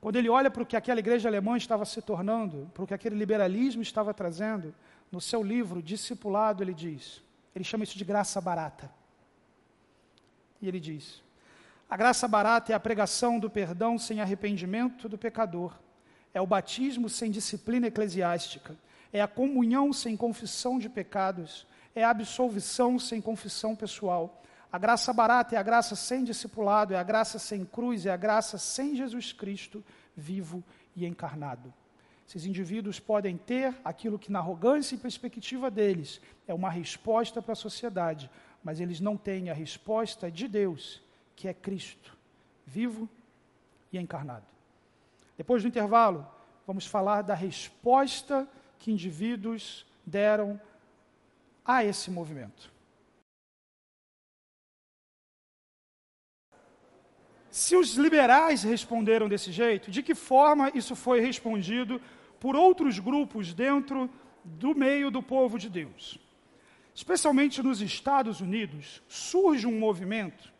Quando ele olha para o que aquela igreja alemã estava se tornando, para o que aquele liberalismo estava trazendo, no seu livro Discipulado, ele diz: ele chama isso de graça barata. E ele diz: a graça barata é a pregação do perdão sem arrependimento do pecador, é o batismo sem disciplina eclesiástica, é a comunhão sem confissão de pecados, é a absolvição sem confissão pessoal. A graça barata é a graça sem discipulado, é a graça sem cruz, é a graça sem Jesus Cristo vivo e encarnado. Esses indivíduos podem ter aquilo que, na arrogância e perspectiva deles, é uma resposta para a sociedade, mas eles não têm a resposta de Deus, que é Cristo, vivo e encarnado. Depois do intervalo, vamos falar da resposta que indivíduos deram a esse movimento. Se os liberais responderam desse jeito, de que forma isso foi respondido por outros grupos dentro do meio do povo de Deus? Especialmente nos Estados Unidos, surge um movimento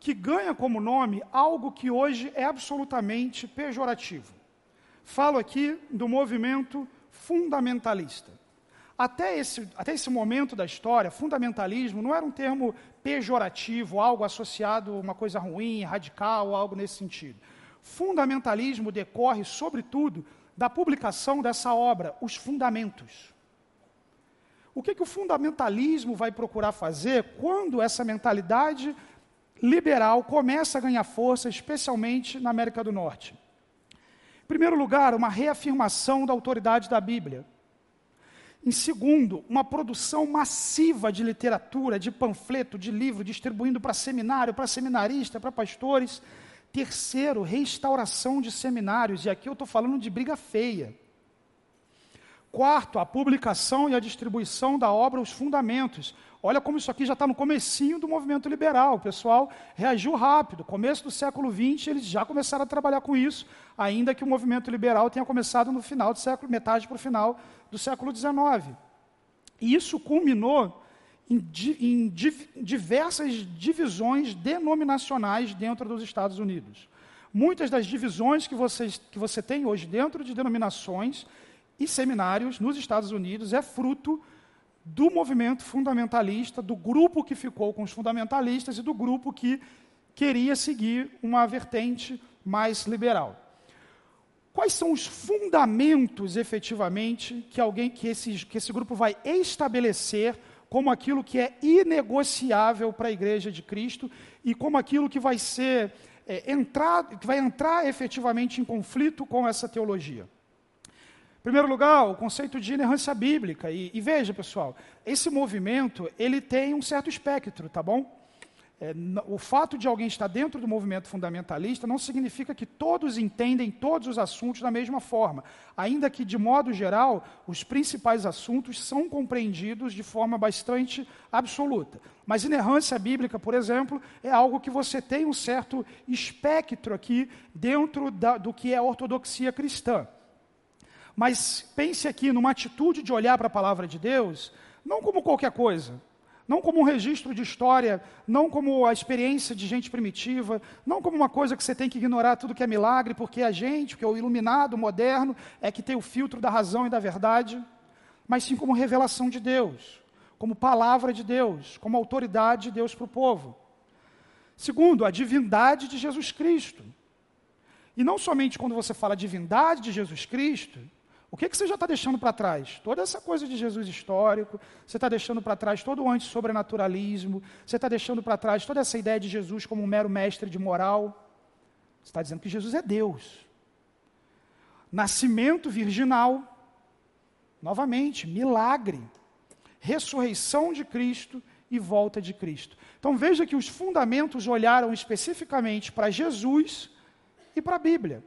que ganha como nome algo que hoje é absolutamente pejorativo. Falo aqui do movimento fundamentalista. Até esse, até esse momento da história, fundamentalismo não era um termo pejorativo, algo associado a uma coisa ruim, radical, algo nesse sentido. Fundamentalismo decorre, sobretudo, da publicação dessa obra, Os Fundamentos. O que, que o fundamentalismo vai procurar fazer quando essa mentalidade liberal começa a ganhar força, especialmente na América do Norte? Em primeiro lugar, uma reafirmação da autoridade da Bíblia. Em segundo, uma produção massiva de literatura, de panfleto, de livro, distribuindo para seminário, para seminarista, para pastores. Terceiro, restauração de seminários, e aqui eu estou falando de briga feia. Quarto, a publicação e a distribuição da obra Os Fundamentos. Olha como isso aqui já está no comecinho do movimento liberal. O pessoal reagiu rápido. Começo do século XX, eles já começaram a trabalhar com isso, ainda que o movimento liberal tenha começado no final do século, metade para o final do século XIX. E isso culminou em, em diversas divisões denominacionais dentro dos Estados Unidos. Muitas das divisões que, vocês, que você tem hoje dentro de denominações e seminários nos Estados Unidos é fruto do movimento fundamentalista, do grupo que ficou com os fundamentalistas e do grupo que queria seguir uma vertente mais liberal. Quais são os fundamentos, efetivamente, que alguém que esse, que esse grupo vai estabelecer como aquilo que é inegociável para a Igreja de Cristo e como aquilo que vai ser é, entrar, que vai entrar efetivamente em conflito com essa teologia? Em primeiro lugar, o conceito de inerrância bíblica. E, e veja, pessoal, esse movimento ele tem um certo espectro, tá bom? É, o fato de alguém estar dentro do movimento fundamentalista não significa que todos entendem todos os assuntos da mesma forma, ainda que, de modo geral, os principais assuntos são compreendidos de forma bastante absoluta. Mas inerrância bíblica, por exemplo, é algo que você tem um certo espectro aqui dentro da, do que é a ortodoxia cristã. Mas pense aqui numa atitude de olhar para a palavra de Deus, não como qualquer coisa, não como um registro de história, não como a experiência de gente primitiva, não como uma coisa que você tem que ignorar tudo que é milagre, porque a gente, que é o iluminado, moderno, é que tem o filtro da razão e da verdade, mas sim como revelação de Deus, como palavra de Deus, como autoridade de Deus para o povo. Segundo, a divindade de Jesus Cristo. E não somente quando você fala divindade de Jesus Cristo, o que, que você já está deixando para trás? Toda essa coisa de Jesus histórico, você está deixando para trás todo o anti-sobrenaturalismo, você está deixando para trás toda essa ideia de Jesus como um mero mestre de moral. Você está dizendo que Jesus é Deus. Nascimento virginal, novamente, milagre, ressurreição de Cristo e volta de Cristo. Então veja que os fundamentos olharam especificamente para Jesus e para a Bíblia.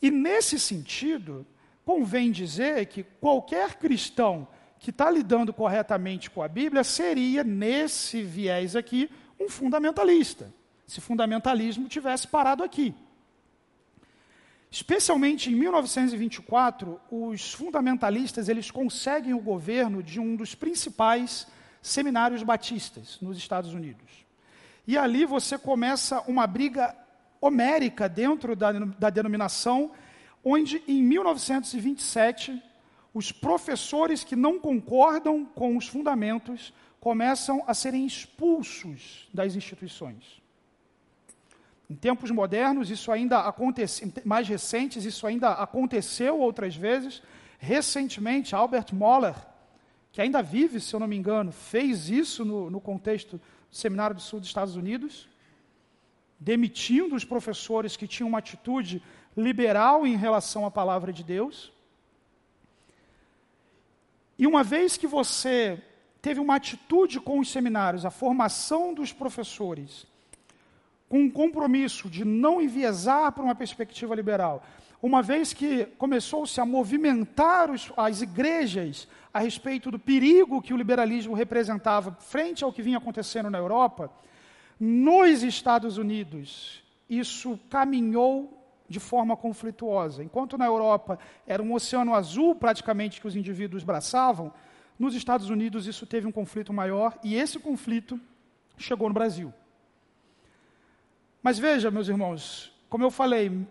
E nesse sentido, convém dizer que qualquer cristão que está lidando corretamente com a Bíblia seria, nesse viés aqui, um fundamentalista, se fundamentalismo tivesse parado aqui. Especialmente em 1924, os fundamentalistas eles conseguem o governo de um dos principais seminários batistas nos Estados Unidos. E ali você começa uma briga homérica dentro da, da denominação, onde em 1927 os professores que não concordam com os fundamentos começam a serem expulsos das instituições. Em tempos modernos, isso ainda acontece, mais recentes, isso ainda aconteceu outras vezes. Recentemente, Albert Moller, que ainda vive, se eu não me engano, fez isso no, no contexto do Seminário do Sul dos Estados Unidos, demitindo os professores que tinham uma atitude liberal em relação à palavra de Deus. E uma vez que você teve uma atitude com os seminários, a formação dos professores, com um compromisso de não enviesar para uma perspectiva liberal, uma vez que começou-se a movimentar os, as igrejas a respeito do perigo que o liberalismo representava frente ao que vinha acontecendo na Europa, nos Estados Unidos isso caminhou de forma conflituosa. Enquanto na Europa era um oceano azul praticamente que os indivíduos braçavam, nos Estados Unidos isso teve um conflito maior e esse conflito chegou no Brasil. Mas veja, meus irmãos, como eu falei,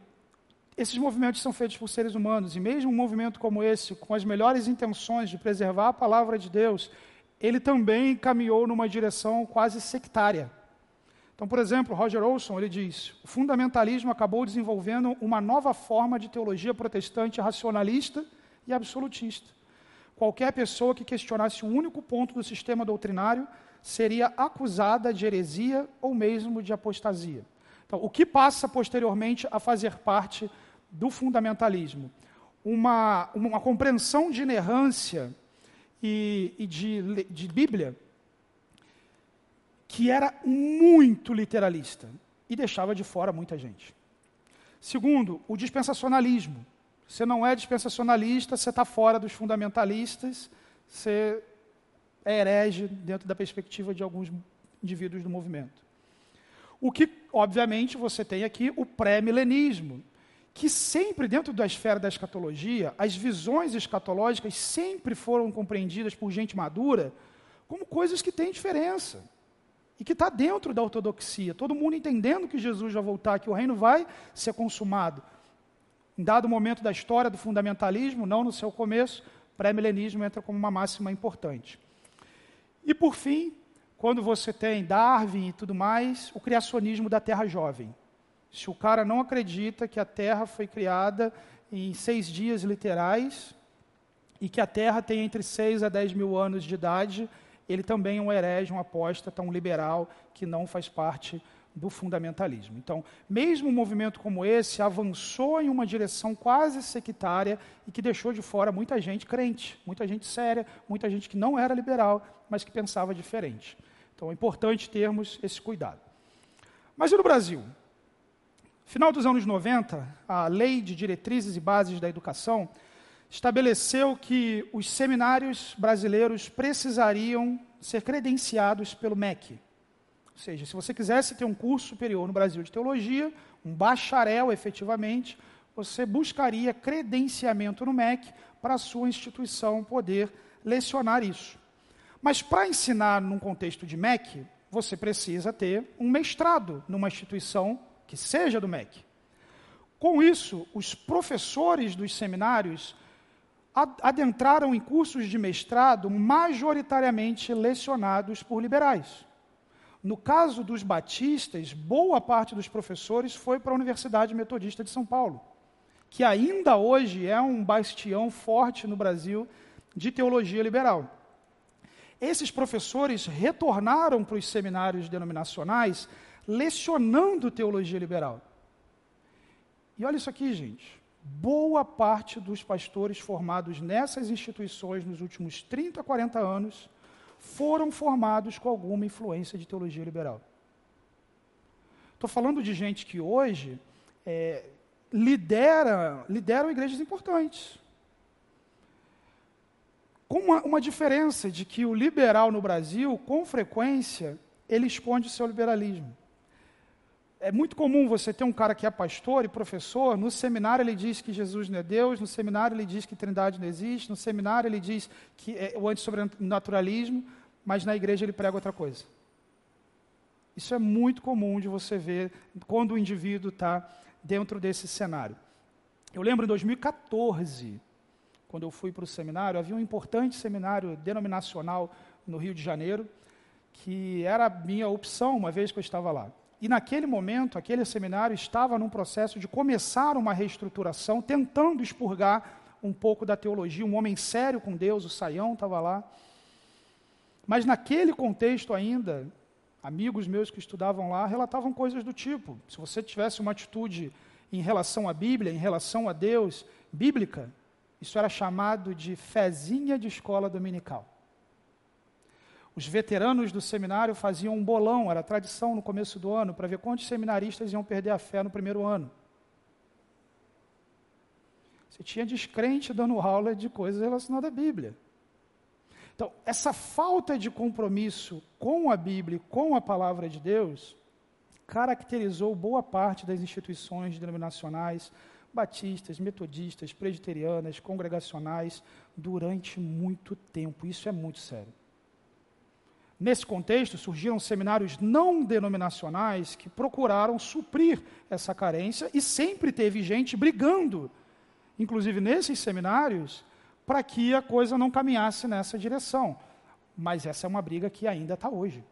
esses movimentos são feitos por seres humanos, e mesmo um movimento como esse, com as melhores intenções de preservar a palavra de Deus, ele também caminhou numa direção quase sectária. Então, por exemplo, Roger Olson, ele diz, o fundamentalismo acabou desenvolvendo uma nova forma de teologia protestante racionalista e absolutista. Qualquer pessoa que questionasse um único ponto do sistema doutrinário seria acusada de heresia ou mesmo de apostasia. Então, o que passa posteriormente a fazer parte do fundamentalismo? Uma, uma compreensão de inerrância e, e de, de Bíblia que era muito literalista e deixava de fora muita gente. Segundo, o dispensacionalismo. Você não é dispensacionalista, você está fora dos fundamentalistas, você é herege dentro da perspectiva de alguns indivíduos do movimento. O que, obviamente, você tem aqui o pré-milenismo, que sempre, dentro da esfera da escatologia, as visões escatológicas sempre foram compreendidas por gente madura como coisas que têm diferença e que está dentro da ortodoxia. Todo mundo entendendo que Jesus vai voltar, que o reino vai ser consumado. Em dado momento da história do fundamentalismo, não no seu começo, pré-milenismo entra como uma máxima importante. E por fim, quando você tem Darwin e tudo mais, o criacionismo da Terra jovem. Se o cara não acredita que a Terra foi criada em seis dias literais e que a Terra tem entre seis a dez mil anos de idade, ele também é um herege, um apóstata, um liberal que não faz parte do fundamentalismo. Então, mesmo um movimento como esse avançou em uma direção quase sectária e que deixou de fora muita gente crente, muita gente séria, muita gente que não era liberal, mas que pensava diferente. Então, é importante termos esse cuidado. Mas e no Brasil? Final dos anos 90, a Lei de Diretrizes e Bases da Educação estabeleceu que os seminários brasileiros precisariam ser credenciados pelo MEC. Ou seja, se você quisesse ter um curso superior no Brasil de teologia, um bacharel efetivamente, você buscaria credenciamento no MEC para a sua instituição poder lecionar isso. Mas para ensinar num contexto de MEC, você precisa ter um mestrado numa instituição que seja do MEC. Com isso, os professores dos seminários adentraram em cursos de mestrado majoritariamente lecionados por liberais. No caso dos batistas, boa parte dos professores foi para a Universidade Metodista de São Paulo, que ainda hoje é um bastião forte no Brasil de teologia liberal. Esses professores retornaram para os seminários denominacionais lecionando teologia liberal. E olha isso aqui, gente. Boa parte dos pastores formados nessas instituições nos últimos 30, 40 anos foram formados com alguma influência de teologia liberal. Estou falando de gente que hoje é, lidera, lideram igrejas importantes com uma, uma diferença de que o liberal no Brasil, com frequência, ele esconde o seu liberalismo. É muito comum você ter um cara que é pastor e professor, no seminário ele diz que Jesus não é Deus, no seminário ele diz que Trindade não existe, no seminário ele diz que é o antissobrenaturalismo, mas na igreja ele prega outra coisa. Isso é muito comum de você ver quando o indivíduo está dentro desse cenário. Eu lembro em 2014, quando eu fui para o seminário, havia um importante seminário denominacional no Rio de Janeiro, que era a minha opção, uma vez que eu estava lá. E naquele momento, aquele seminário estava num processo de começar uma reestruturação, tentando expurgar um pouco da teologia. Um homem sério com Deus, o Saião, estava lá. Mas naquele contexto ainda, amigos meus que estudavam lá relatavam coisas do tipo: se você tivesse uma atitude em relação à Bíblia, em relação a Deus, bíblica, isso era chamado de fezinha de escola dominical. Os veteranos do seminário faziam um bolão, era tradição no começo do ano, para ver quantos seminaristas iam perder a fé no primeiro ano. Você tinha descrente dando aula de coisas relacionadas à Bíblia. Então, essa falta de compromisso com a Bíblia, com a palavra de Deus, caracterizou boa parte das instituições denominacionais, batistas, metodistas, presbiterianas, congregacionais, durante muito tempo. Isso é muito sério. Nesse contexto, surgiram seminários não denominacionais que procuraram suprir essa carência e sempre teve gente brigando, inclusive nesses seminários, para que a coisa não caminhasse nessa direção. Mas essa é uma briga que ainda está hoje.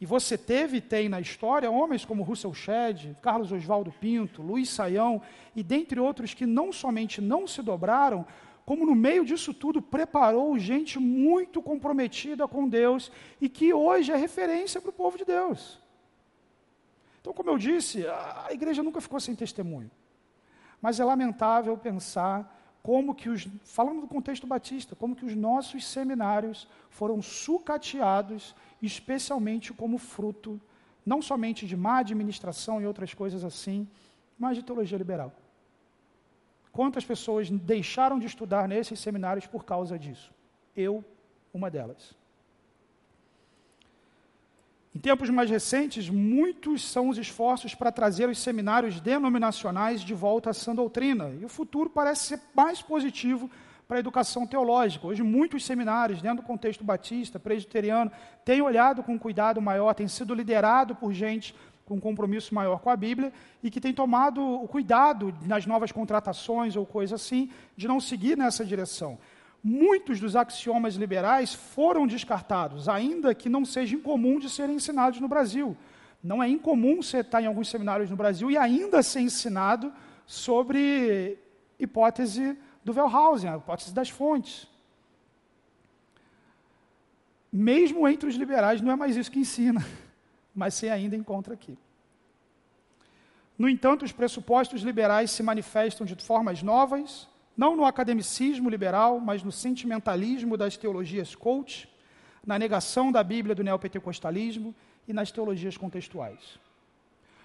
E você teve e tem na história homens como Russell Shedd, Carlos Oswaldo Pinto, Luiz Saião e dentre outros que não somente não se dobraram, como no meio disso tudo preparou gente muito comprometida com Deus e que hoje é referência para o povo de Deus. Então, como eu disse, a igreja nunca ficou sem testemunho. Mas é lamentável pensar como que os, falando do contexto batista, como que os nossos seminários foram sucateados, especialmente como fruto não somente de má administração e outras coisas assim, mas de teologia liberal. Quantas pessoas deixaram de estudar nesses seminários por causa disso? Eu, uma delas. Em tempos mais recentes, muitos são os esforços para trazer os seminários denominacionais de volta à sã doutrina. E o futuro parece ser mais positivo para a educação teológica. Hoje, muitos seminários, dentro do contexto batista, presbiteriano, têm olhado com cuidado maior, têm sido liderado por gente com um compromisso maior com a Bíblia e que tem tomado o cuidado nas novas contratações ou coisa assim de não seguir nessa direção. Muitos dos axiomas liberais foram descartados, ainda que não seja incomum de serem ensinados no Brasil. Não é incomum você estar em alguns seminários no Brasil e ainda ser ensinado sobre hipótese do Wellhausen, a hipótese das fontes. Mesmo entre os liberais, não é mais isso que ensina mas você ainda encontra aqui. No entanto, os pressupostos liberais se manifestam de formas novas, não no academicismo liberal, mas no sentimentalismo das teologias coach, na negação da Bíblia do neopentecostalismo e nas teologias contextuais.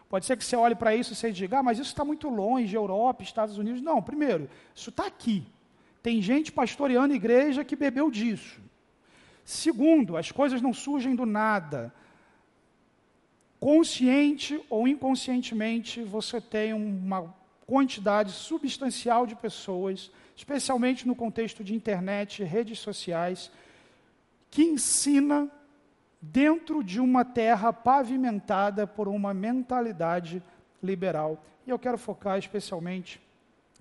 Pode ser que você olhe para isso e você diga, ah, mas isso está muito longe, Europa, Estados Unidos. Não, primeiro, isso está aqui. Tem gente pastoreando igreja que bebeu disso. Segundo, as coisas não surgem do nada consciente ou inconscientemente, você tem uma quantidade substancial de pessoas, especialmente no contexto de internet redes sociais, que ensina dentro de uma terra pavimentada por uma mentalidade liberal. E eu quero focar especialmente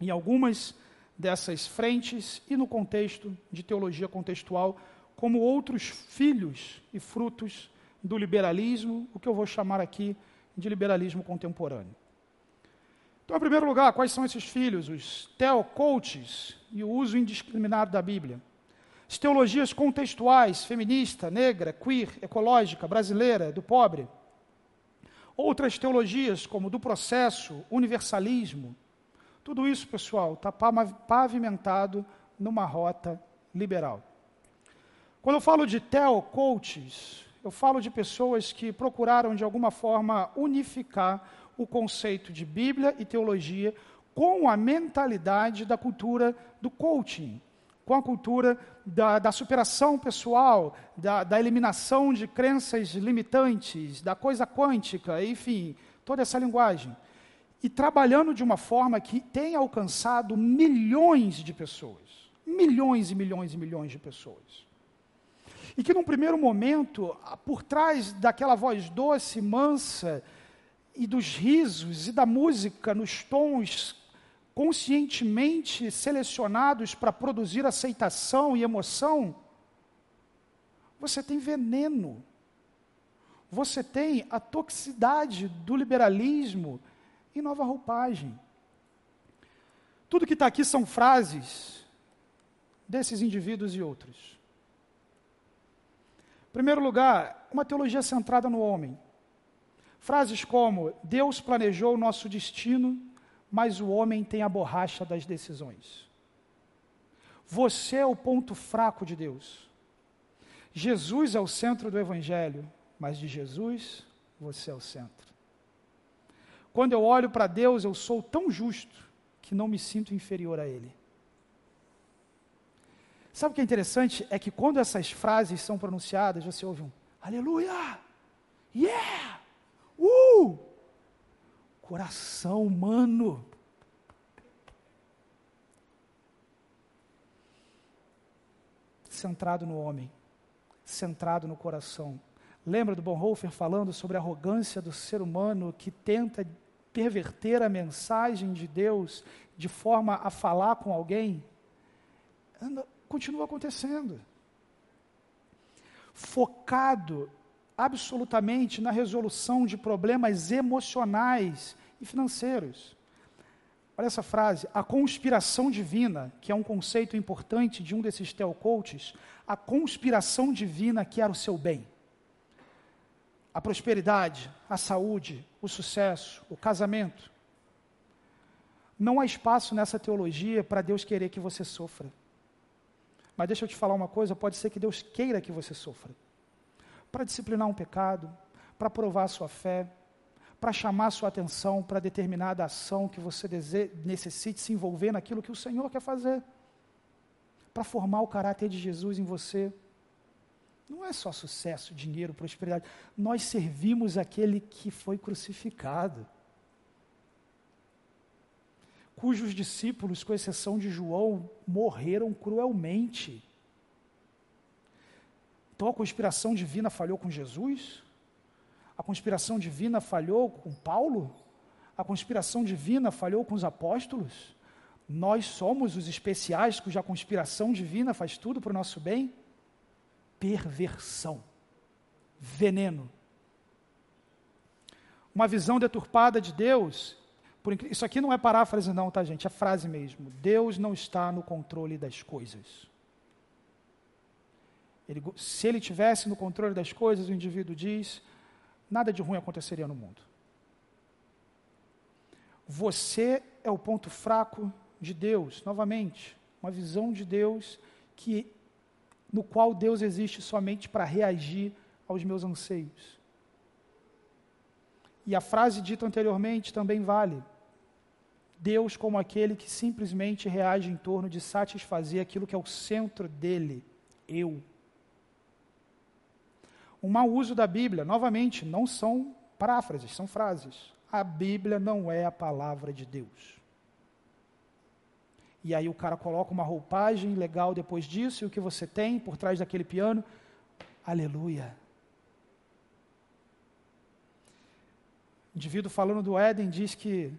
em algumas dessas frentes e no contexto de teologia contextual, como outros filhos e frutos do liberalismo, o que eu vou chamar aqui de liberalismo contemporâneo. Então, em primeiro lugar, quais são esses filhos? Os teocoaches e o uso indiscriminado da Bíblia. As teologias contextuais, feminista, negra, queer, ecológica, brasileira, do pobre. Outras teologias, como do processo, universalismo. Tudo isso, pessoal, está pavimentado numa rota liberal. Quando eu falo de teocoaches, eu falo de pessoas que procuraram, de alguma forma, unificar o conceito de Bíblia e teologia com a mentalidade da cultura do coaching, com a cultura da, da superação pessoal, da, da, eliminação de crenças limitantes, da coisa quântica, enfim, toda essa linguagem. E trabalhando de uma forma que tem alcançado milhões de pessoas. Milhões e milhões e milhões de pessoas. E que num primeiro momento, por trás daquela voz doce, mansa, e dos risos e da música nos tons conscientemente selecionados para produzir aceitação e emoção, você tem veneno. Você tem a toxicidade do liberalismo em nova roupagem. Tudo que está aqui são frases desses indivíduos e outros. Em primeiro lugar, uma teologia centrada no homem. Frases como: Deus planejou o nosso destino, mas o homem tem a borracha das decisões. Você é o ponto fraco de Deus. Jesus é o centro do Evangelho, mas de Jesus você é o centro. Quando eu olho para Deus, eu sou tão justo que não me sinto inferior a Ele. Sabe o que é interessante? É que quando essas frases são pronunciadas, você ouve um aleluia, yeah, uh, coração humano. Centrado no homem, centrado no coração. Lembra do Bonhoeffer falando sobre a arrogância do ser humano que tenta perverter a mensagem de Deus de forma a falar com alguém? Continua acontecendo. Focado absolutamente na resolução de problemas emocionais e financeiros. Olha essa frase, a conspiração divina, que é um conceito importante de um desses teocoaches, a conspiração divina quer o seu bem. A prosperidade, a saúde, o sucesso, o casamento. Não há espaço nessa teologia para Deus querer que você sofra. Mas deixa eu te falar uma coisa: pode ser que Deus queira que você sofra para disciplinar um pecado, para provar a sua fé, para chamar a sua atenção para determinada ação que você necessite se envolver naquilo que o Senhor quer fazer, para formar o caráter de Jesus em você. Não é só sucesso, dinheiro, prosperidade. Nós servimos aquele que foi crucificado, cujos discípulos, com exceção de João, morreram cruelmente. Então a conspiração divina falhou com Jesus? A conspiração divina falhou com Paulo? A conspiração divina falhou com os apóstolos? Nós somos os especiais cuja conspiração divina faz tudo para o nosso bem? Perversão, veneno. Uma visão deturpada de Deus. Isso aqui não é paráfrase, não, tá, gente? É frase mesmo. Deus não está no controle das coisas. Ele, se ele tivesse no controle das coisas, o indivíduo diz, nada de ruim aconteceria no mundo. Você é o ponto fraco de Deus, novamente, uma visão de Deus que no qual Deus existe somente para reagir aos meus anseios. E a frase dita anteriormente também vale. Deus como aquele que simplesmente reage em torno de satisfazer aquilo que é o centro dele, eu. Um mau uso da Bíblia, novamente, não são paráfrases, são frases. A Bíblia não é a palavra de Deus. E aí o cara coloca uma roupagem legal depois disso, e o que você tem por trás daquele piano? Aleluia. O indivíduo falando do Éden diz que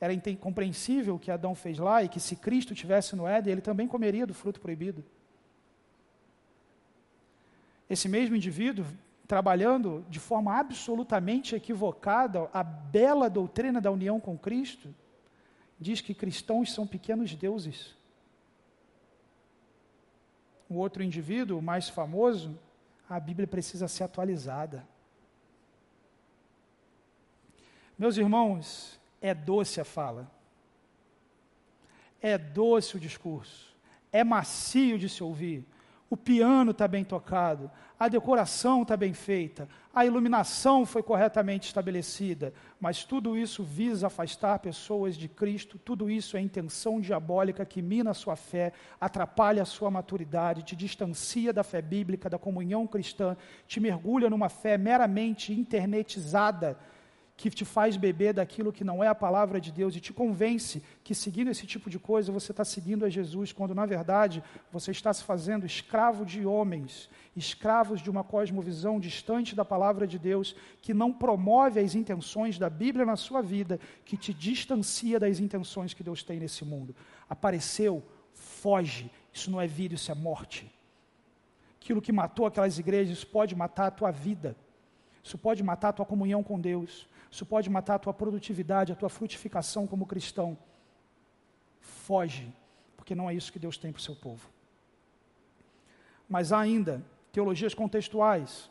era incompreensível o que Adão fez lá e que se Cristo tivesse no Éden, ele também comeria do fruto proibido. Esse mesmo indivíduo trabalhando de forma absolutamente equivocada a bela doutrina da união com Cristo, diz que cristãos são pequenos deuses. O outro indivíduo, mais famoso, a Bíblia precisa ser atualizada. Meus irmãos, é doce a fala, é doce o discurso, é macio de se ouvir, o piano está bem tocado, a decoração está bem feita, a iluminação foi corretamente estabelecida, mas tudo isso visa afastar pessoas de Cristo, tudo isso é intenção diabólica que mina a sua fé, atrapalha a sua maturidade, te distancia da fé bíblica, da comunhão cristã, te mergulha numa fé meramente internetizada, que te faz beber daquilo que não é a palavra de Deus e te convence que seguindo esse tipo de coisa você está seguindo a Jesus, quando na verdade você está se fazendo escravo de homens, escravos de uma cosmovisão distante da palavra de Deus, que não promove as intenções da Bíblia na sua vida, que te distancia das intenções que Deus tem nesse mundo. Apareceu, foge. Isso não é vida, isso é morte. Aquilo que matou aquelas igrejas pode matar a tua vida. Isso pode matar a tua comunhão com Deus. Isso pode matar a tua produtividade, a tua frutificação como cristão. Foge, porque não é isso que Deus tem para o seu povo. Mas há ainda teologias contextuais.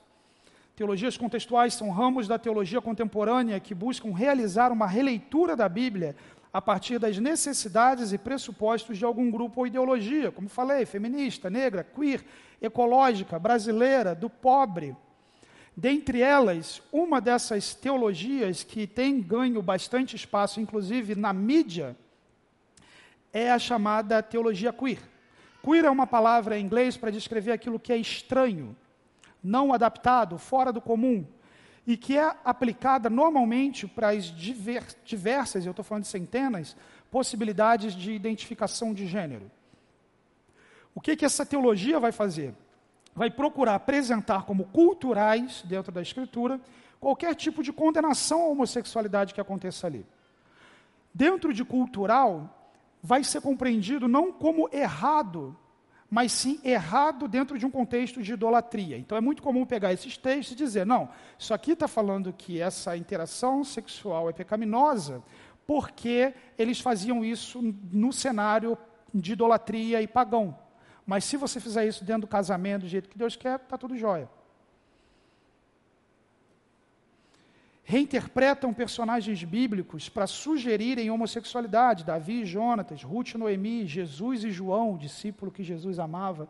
Teologias contextuais são ramos da teologia contemporânea que buscam realizar uma releitura da Bíblia a partir das necessidades e pressupostos de algum grupo ou ideologia, como falei, feminista, negra, queer, ecológica, brasileira, do pobre. Dentre elas, uma dessas teologias que tem ganho bastante espaço, inclusive na mídia, é a chamada teologia queer. Queer é uma palavra em inglês para descrever aquilo que é estranho, não adaptado, fora do comum, e que é aplicada normalmente para as diversas, eu estou falando de centenas, possibilidades de identificação de gênero. O que, que essa teologia vai fazer? Vai procurar apresentar como culturais, dentro da Escritura, qualquer tipo de condenação à homossexualidade que aconteça ali. Dentro de cultural, vai ser compreendido não como errado, mas sim errado dentro de um contexto de idolatria. Então é muito comum pegar esses textos e dizer: não, isso aqui está falando que essa interação sexual é pecaminosa, porque eles faziam isso no cenário de idolatria e pagão. Mas se você fizer isso dentro do casamento, do jeito que Deus quer, está tudo jóia. Reinterpretam personagens bíblicos para sugerirem homossexualidade. Davi e Jonatas, Ruth e Noemi, Jesus e João, o discípulo que Jesus amava.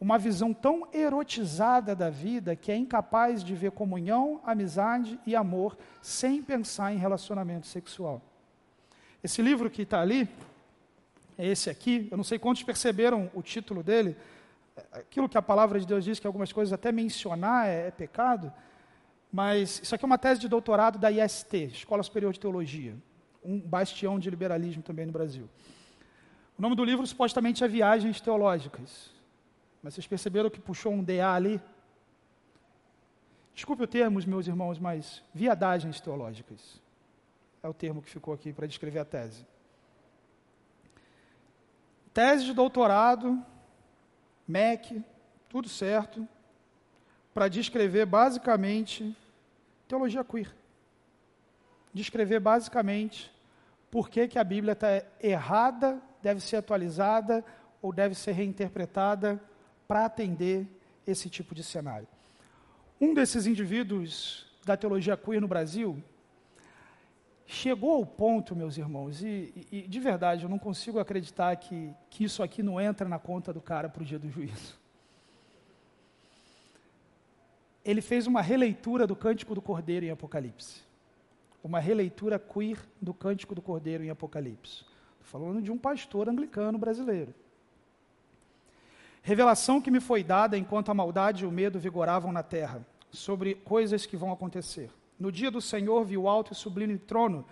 Uma visão tão erotizada da vida que é incapaz de ver comunhão, amizade e amor sem pensar em relacionamento sexual. Esse livro que está ali, esse aqui. Eu não sei quantos perceberam o título dele. Aquilo que a palavra de Deus diz, que algumas coisas até mencionar é, é pecado. Mas isso aqui é uma tese de doutorado da IST, Escola Superior de Teologia. Um bastião de liberalismo também no Brasil. O nome do livro supostamente é Viagens Teológicas. Mas vocês perceberam que puxou um DA ali? Desculpe o termo, meus irmãos, mas viadagens teológicas. É o termo que ficou aqui para descrever a tese tese de doutorado, MEC, tudo certo, para descrever basicamente teologia queer. Descrever basicamente por que, que a Bíblia está errada, deve ser atualizada ou deve ser reinterpretada para atender esse tipo de cenário. Um desses indivíduos da teologia queer no Brasil chegou ao ponto, meus irmãos, e, e, de verdade eu não consigo acreditar que, que isso aqui não entra na conta do cara para o dia do juízo. Ele fez uma releitura do Cântico do Cordeiro em Apocalipse. Uma releitura queer do Cântico do Cordeiro em Apocalipse. Estou falando de um pastor anglicano brasileiro. Revelação que me foi dada enquanto a maldade e o medo vigoravam na terra, sobre coisas que vão acontecer. No dia do Senhor vi o alto e sublime trono,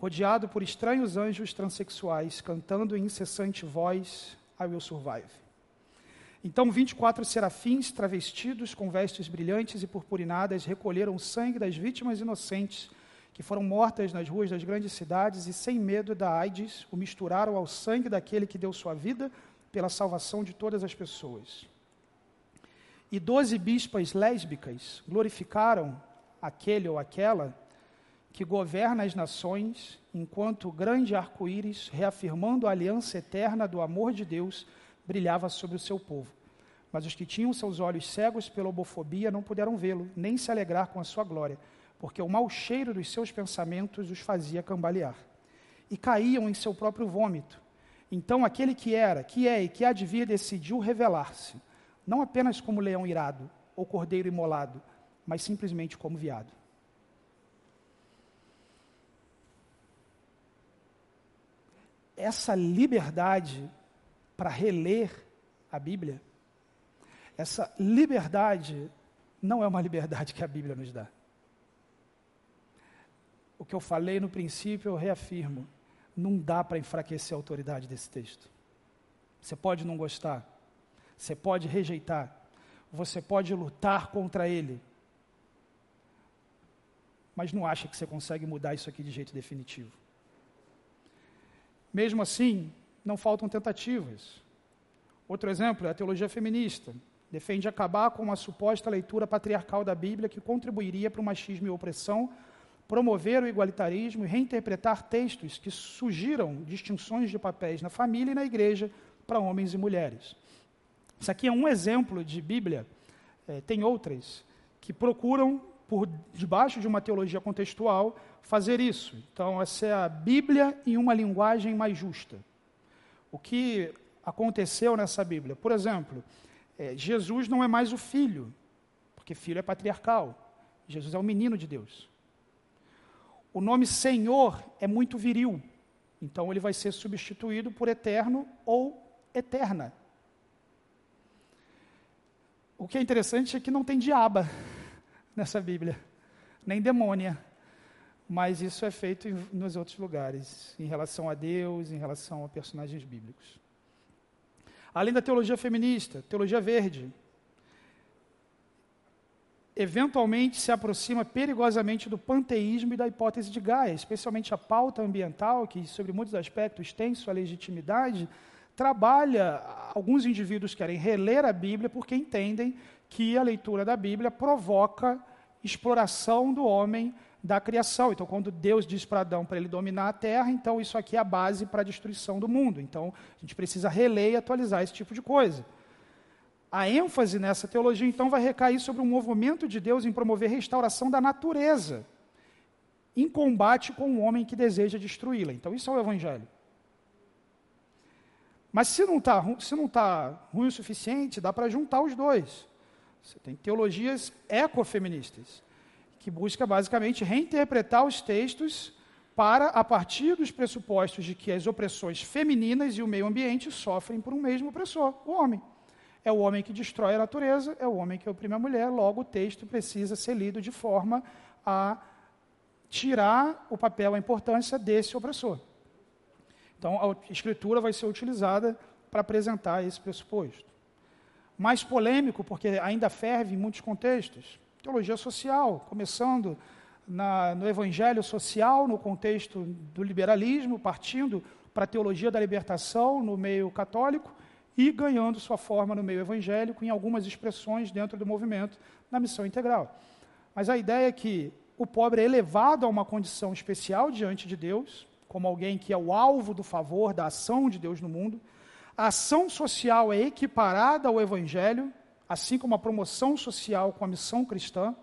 rodeado por estranhos anjos transexuais, cantando em incessante voz, I will survive. Então vinte e quatro serafins, travestidos com vestes brilhantes e purpurinadas, recolheram o sangue das vítimas inocentes que foram mortas nas ruas das grandes cidades e, sem medo da AIDS, o misturaram ao sangue daquele que deu sua vida pela salvação de todas as pessoas. E doze bispas lésbicas glorificaram aquele ou aquela que governa as nações, enquanto o grande arco-íris, reafirmando a aliança eterna do amor de Deus, brilhava sobre o seu povo. Mas os que tinham seus olhos cegos pela homofobia não puderam vê-lo, nem se alegrar com a sua glória, porque o mau cheiro dos seus pensamentos os fazia cambalear. E caíam em seu próprio vômito. Então aquele que era, que é e que há decidiu revelar-se, não apenas como leão irado ou cordeiro imolado, mas simplesmente como viado. Essa liberdade para reler a Bíblia, essa liberdade não é uma liberdade que a Bíblia nos dá. o que eu falei no princípio, eu reafirmo. Não dá para enfraquecer a autoridade desse texto. Você pode não gostar, você pode rejeitar, você pode lutar contra ele, mas não acha que você consegue mudar isso aqui de jeito definitivo. Mesmo assim, não faltam tentativas. Outro exemplo é a teologia feminista. Defende acabar com uma suposta leitura patriarcal da Bíblia que contribuiria para o machismo e opressão, promover o igualitarismo e reinterpretar textos que sugiram distinções de papéis na família e na igreja para homens e mulheres. Isso aqui é um exemplo de Bíblia, é, tem outras, que procuram, por debaixo de uma teologia contextual, fazer isso. Então, essa é a Bíblia em uma linguagem mais justa. O que aconteceu nessa Bíblia? Por exemplo, é, Jesus não é mais o filho, porque filho é patriarcal. Jesus é o menino de Deus. O nome Senhor é muito viril, então ele vai ser substituído por eterno ou eterna. O que é interessante é que não tem diaba nessa Bíblia, nem demônia. Mas isso é feito em, nos outros lugares, em relação a Deus, em relação a personagens bíblicos. Além da teologia feminista, teologia verde, eventualmente se aproxima perigosamente do panteísmo e da hipótese de Gaia, especialmente a pauta ambiental, que sobre muitos aspectos tem sua legitimidade, trabalha, alguns indivíduos querem reler a Bíblia porque entendem que a leitura da Bíblia provoca exploração do homem da criação. Então, quando Deus diz para Adão para ele dominar a terra, então isso aqui é a base para a destruição do mundo. Então, a gente precisa reler e atualizar esse tipo de coisa. A ênfase nessa teologia, então, vai recair sobre o movimento de Deus em promover restauração da natureza, em combate com o homem que deseja destruí-la. Então, isso é o Evangelho. Mas se não está tá ruim o suficiente, dá para juntar os dois. Você tem teologias ecofeministas, que busca basicamente reinterpretar os textos para, a partir dos pressupostos de que as opressões femininas e o meio ambiente sofrem por um mesmo opressor, o homem. É o homem que destrói a natureza, é o homem que oprime a mulher, logo o texto precisa ser lido de forma a tirar o papel, a importância desse opressor. Então, a escritura vai ser utilizada para apresentar esse pressuposto. Mais polêmico, porque ainda ferve em muitos contextos. Teologia social, começando na, no evangelho social, no contexto do liberalismo, partindo para a teologia da libertação no meio católico, e ganhando sua forma no meio evangélico em algumas expressões dentro do movimento na missão integral. Mas a ideia é que o pobre é elevado a uma condição especial diante de Deus, como alguém que é o alvo do favor, da ação de Deus no mundo. A ação social é equiparada ao evangelho, assim como a promoção social com a missão cristã.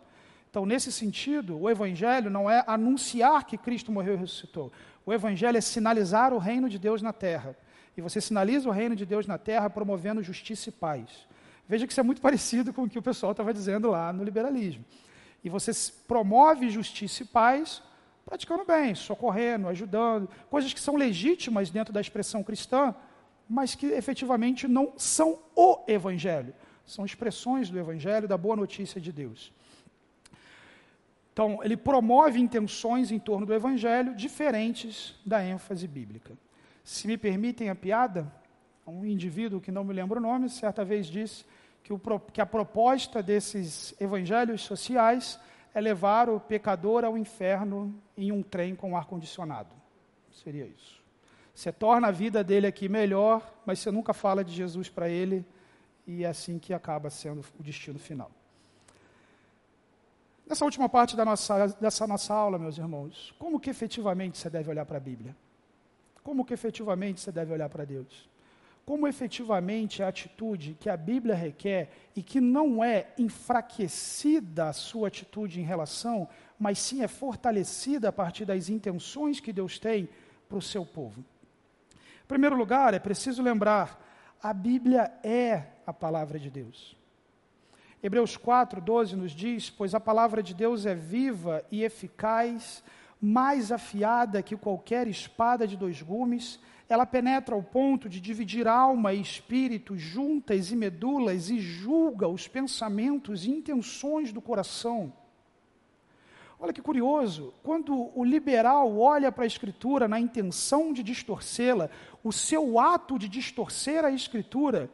Então, nesse sentido, o evangelho não é anunciar que Cristo morreu e ressuscitou. O evangelho é sinalizar o reino de Deus na terra. E você sinaliza o reino de Deus na terra promovendo justiça e paz. Veja que isso é muito parecido com o que o pessoal estava dizendo lá no liberalismo. E você promove justiça e paz praticando bem, socorrendo, ajudando, coisas que são legítimas dentro da expressão cristã, mas que efetivamente não são o evangelho. São expressões do evangelho, da boa notícia de Deus. Então, ele promove intenções em torno do evangelho diferentes da ênfase bíblica. Se me permitem a piada, um indivíduo que não me lembro o nome, certa vez disse que, o, que a proposta desses evangelhos sociais é levar o pecador ao inferno em um trem com ar-condicionado. Seria isso. Você torna a vida dele aqui melhor, mas você nunca fala de Jesus para ele, e é assim que acaba sendo o destino final. Nessa última parte da nossa, dessa nossa aula, meus irmãos, como que efetivamente você deve olhar para a Bíblia? Como que efetivamente você deve olhar para Deus? Como efetivamente a atitude que a Bíblia requer e que não é enfraquecida a sua atitude em relação, mas sim é fortalecida a partir das intenções que Deus tem para o seu povo. Primeiro lugar, é preciso lembrar, a Bíblia é a palavra de Deus. Hebreus 4, 12 nos diz: Pois a palavra de Deus é viva e eficaz, mais afiada que qualquer espada de dois gumes, ela penetra ao ponto de dividir alma e espírito, juntas e medulas, e julga os pensamentos e intenções do coração. Olha que curioso, quando o liberal olha para a Escritura na intenção de distorcê-la, o seu ato de distorcer a Escritura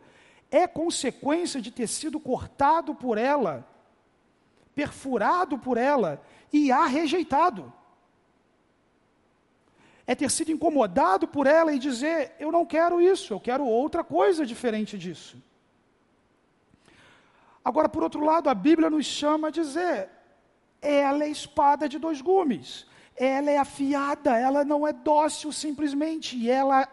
é consequência de ter sido cortado por ela, perfurado por ela e a rejeitado. É ter sido incomodado por ela e dizer: eu não quero isso, eu quero outra coisa diferente disso. Agora, por outro lado, a Bíblia nos chama a dizer: ela é espada de dois gumes, ela é afiada, ela não é dócil simplesmente, ela,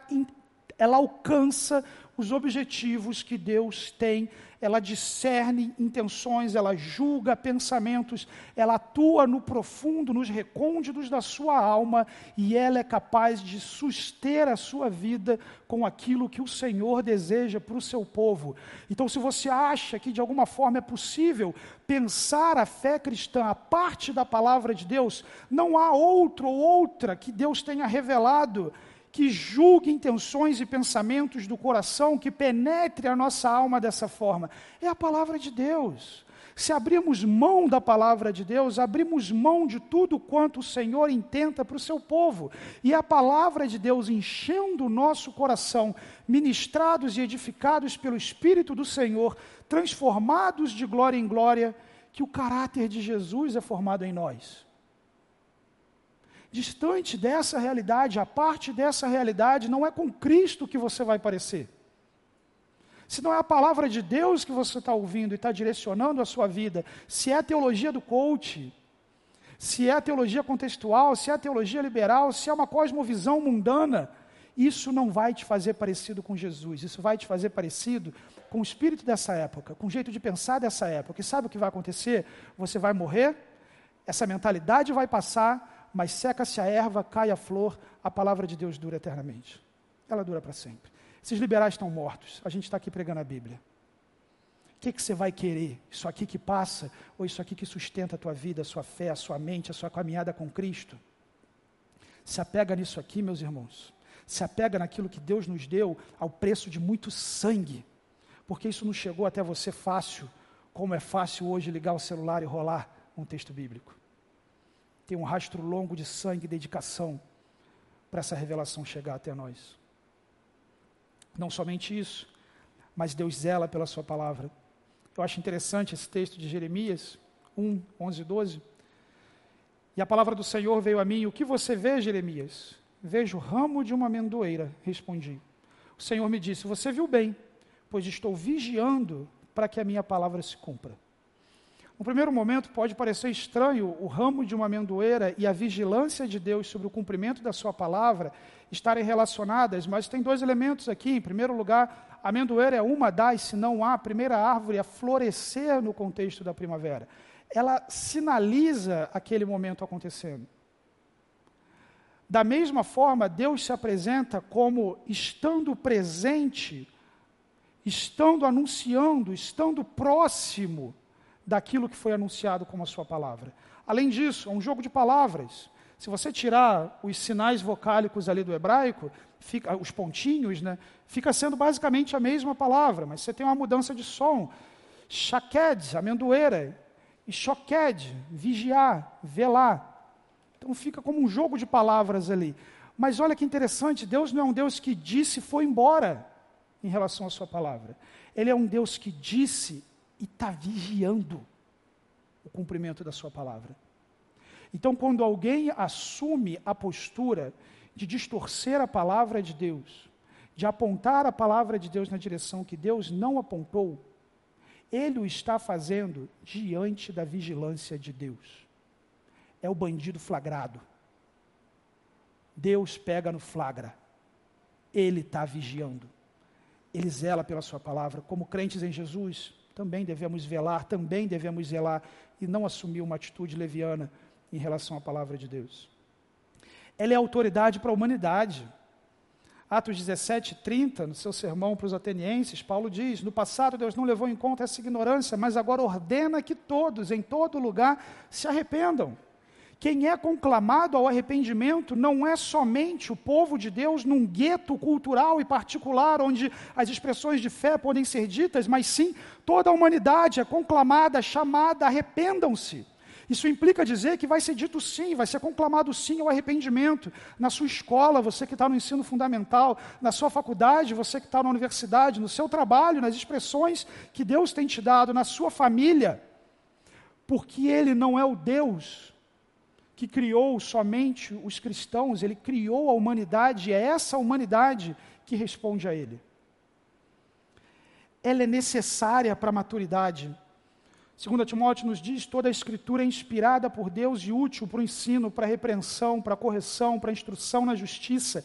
ela alcança os objetivos que Deus tem, ela discerne intenções, ela julga pensamentos, ela atua no profundo, nos recônditos da sua alma e ela é capaz de suster a sua vida com aquilo que o Senhor deseja para o seu povo. Então, se você acha que de alguma forma é possível pensar a fé cristã a parte da palavra de Deus, não há outro ou outra que Deus tenha revelado que julgue intenções e pensamentos do coração, que penetre a nossa alma dessa forma. É a palavra de Deus. Se abrirmos mão da palavra de Deus, abrimos mão de tudo quanto o Senhor intenta para o seu povo. E a palavra de Deus enchendo o nosso coração, ministrados e edificados pelo Espírito do Senhor, transformados de glória em glória, que o caráter de Jesus é formado em nós distante dessa realidade, a parte dessa realidade, não é com Cristo que você vai parecer. Se não é a palavra de Deus que você está ouvindo e está direcionando a sua vida, se é a teologia do coach, se é a teologia contextual, se é a teologia liberal, se é uma cosmovisão mundana, isso não vai te fazer parecido com Jesus, isso vai te fazer parecido com o espírito dessa época, com o jeito de pensar dessa época. E sabe o que vai acontecer? Você vai morrer, essa mentalidade vai passar, mas seca-se a erva, cai a flor, a palavra de Deus dura eternamente. Ela dura para sempre. Esses liberais estão mortos, a gente está aqui pregando a Bíblia. O que, que você vai querer? Isso aqui que passa ou isso aqui que sustenta a tua vida, a sua fé, a sua mente, a sua caminhada com Cristo? Se apega nisso aqui, meus irmãos. Se apega naquilo que Deus nos deu ao preço de muito sangue. Porque isso não chegou até você fácil, como é fácil hoje ligar o celular e rolar um texto bíblico tem um rastro longo de sangue e dedicação para essa revelação chegar até nós. Não somente isso, mas Deus zela pela Sua palavra. Eu acho interessante esse texto de Jeremias 1, 11 e 12. E a palavra do Senhor veio a mim: O que você vê, Jeremias? Vejo ramo de uma amendoeira, respondi. O Senhor me disse: Você viu bem, pois estou vigiando para que a minha palavra se cumpra. No primeiro momento, pode parecer estranho o ramo de uma amendoeira e a vigilância de Deus sobre o cumprimento da Sua palavra estarem relacionadas, mas tem dois elementos aqui. Em primeiro lugar, a amendoeira é uma das, se não há, a primeira árvore a florescer no contexto da primavera. Ela sinaliza aquele momento acontecendo. Da mesma forma, Deus se apresenta como estando presente, estando anunciando, estando próximo daquilo que foi anunciado como a sua palavra. Além disso, é um jogo de palavras. Se você tirar os sinais vocálicos ali do hebraico, fica, os pontinhos, né, fica sendo basicamente a mesma palavra, mas você tem uma mudança de som. Shaked, amendoeira, e shoked, vigiar, velar. Então fica como um jogo de palavras ali. Mas olha que interessante, Deus não é um Deus que disse e foi embora em relação à sua palavra. Ele é um Deus que disse e está vigiando o cumprimento da sua palavra. Então, quando alguém assume a postura de distorcer a palavra de Deus, de apontar a palavra de Deus na direção que Deus não apontou, ele o está fazendo diante da vigilância de Deus. É o bandido flagrado. Deus pega no flagra. Ele está vigiando. Ele zela pela sua palavra. Como crentes em Jesus, também devemos velar, também devemos zelar e não assumir uma atitude leviana em relação à palavra de Deus. Ela é autoridade para a humanidade. Atos 17, 30, no seu sermão para os atenienses, Paulo diz: No passado Deus não levou em conta essa ignorância, mas agora ordena que todos, em todo lugar, se arrependam. Quem é conclamado ao arrependimento não é somente o povo de Deus num gueto cultural e particular, onde as expressões de fé podem ser ditas, mas sim toda a humanidade é conclamada, chamada, arrependam-se. Isso implica dizer que vai ser dito sim, vai ser conclamado sim ao arrependimento. Na sua escola, você que está no ensino fundamental, na sua faculdade, você que está na universidade, no seu trabalho, nas expressões que Deus tem te dado, na sua família. Porque Ele não é o Deus que criou somente os cristãos, Ele criou a humanidade, e é essa humanidade que responde a Ele. Ela é necessária para a maturidade. Segundo Timóteo nos diz, toda a escritura é inspirada por Deus e útil para o ensino, para a repreensão, para a correção, para a instrução na justiça,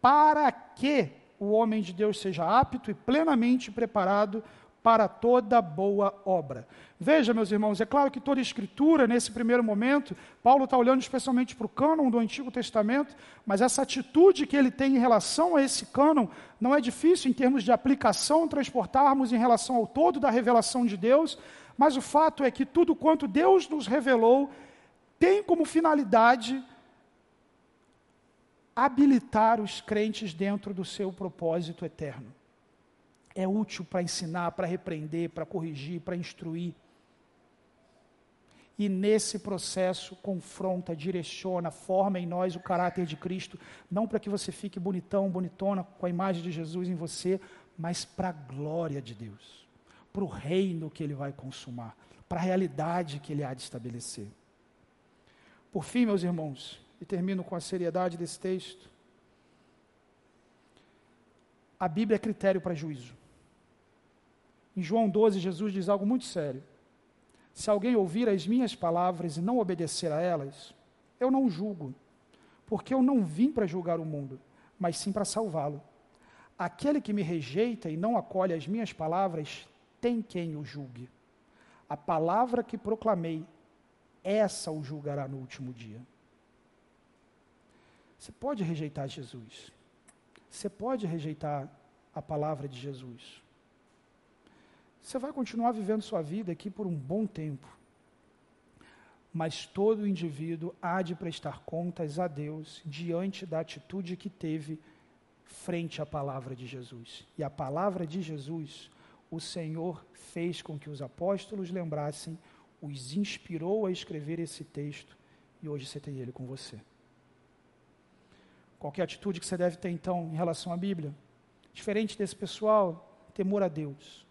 para que o homem de Deus seja apto e plenamente preparado para toda boa obra. Veja, meus irmãos, é claro que toda escritura, nesse primeiro momento, Paulo está olhando especialmente para o cânon do Antigo Testamento, mas essa atitude que ele tem em relação a esse cânon não é difícil em termos de aplicação transportarmos em relação ao todo da revelação de Deus, mas o fato é que tudo quanto Deus nos revelou tem como finalidade habilitar os crentes dentro do seu propósito eterno. É útil para ensinar, para repreender, para corrigir, para instruir. E nesse processo confronta, direciona, forma em nós o caráter de Cristo, não para que você fique bonitão, bonitona com a imagem de Jesus em você, mas para a glória de Deus para o reino que ele vai consumar, para a realidade que ele há de estabelecer. Por fim, meus irmãos, e termino com a seriedade desse texto, a Bíblia é critério para juízo. Em João 12, Jesus diz algo muito sério. Se alguém ouvir as minhas palavras e não obedecer a elas, eu não julgo, porque eu não vim para julgar o mundo, mas sim para salvá-lo. Aquele que me rejeita e não acolhe as minhas palavras tem quem o julgue. A palavra que proclamei, essa o julgará no último dia. Você pode rejeitar Jesus. Você pode rejeitar a palavra de Jesus. Você vai continuar vivendo sua vida aqui por um bom tempo. Mas todo indivíduo há de prestar contas a Deus diante da atitude que teve frente à palavra de Jesus. E a palavra de Jesus o Senhor fez com que os apóstolos lembrassem, os inspirou a escrever esse texto e hoje você tem ele com você. Qualquer atitude que você deve ter então em relação à Bíblia? Diferente desse pessoal, temor a Deus.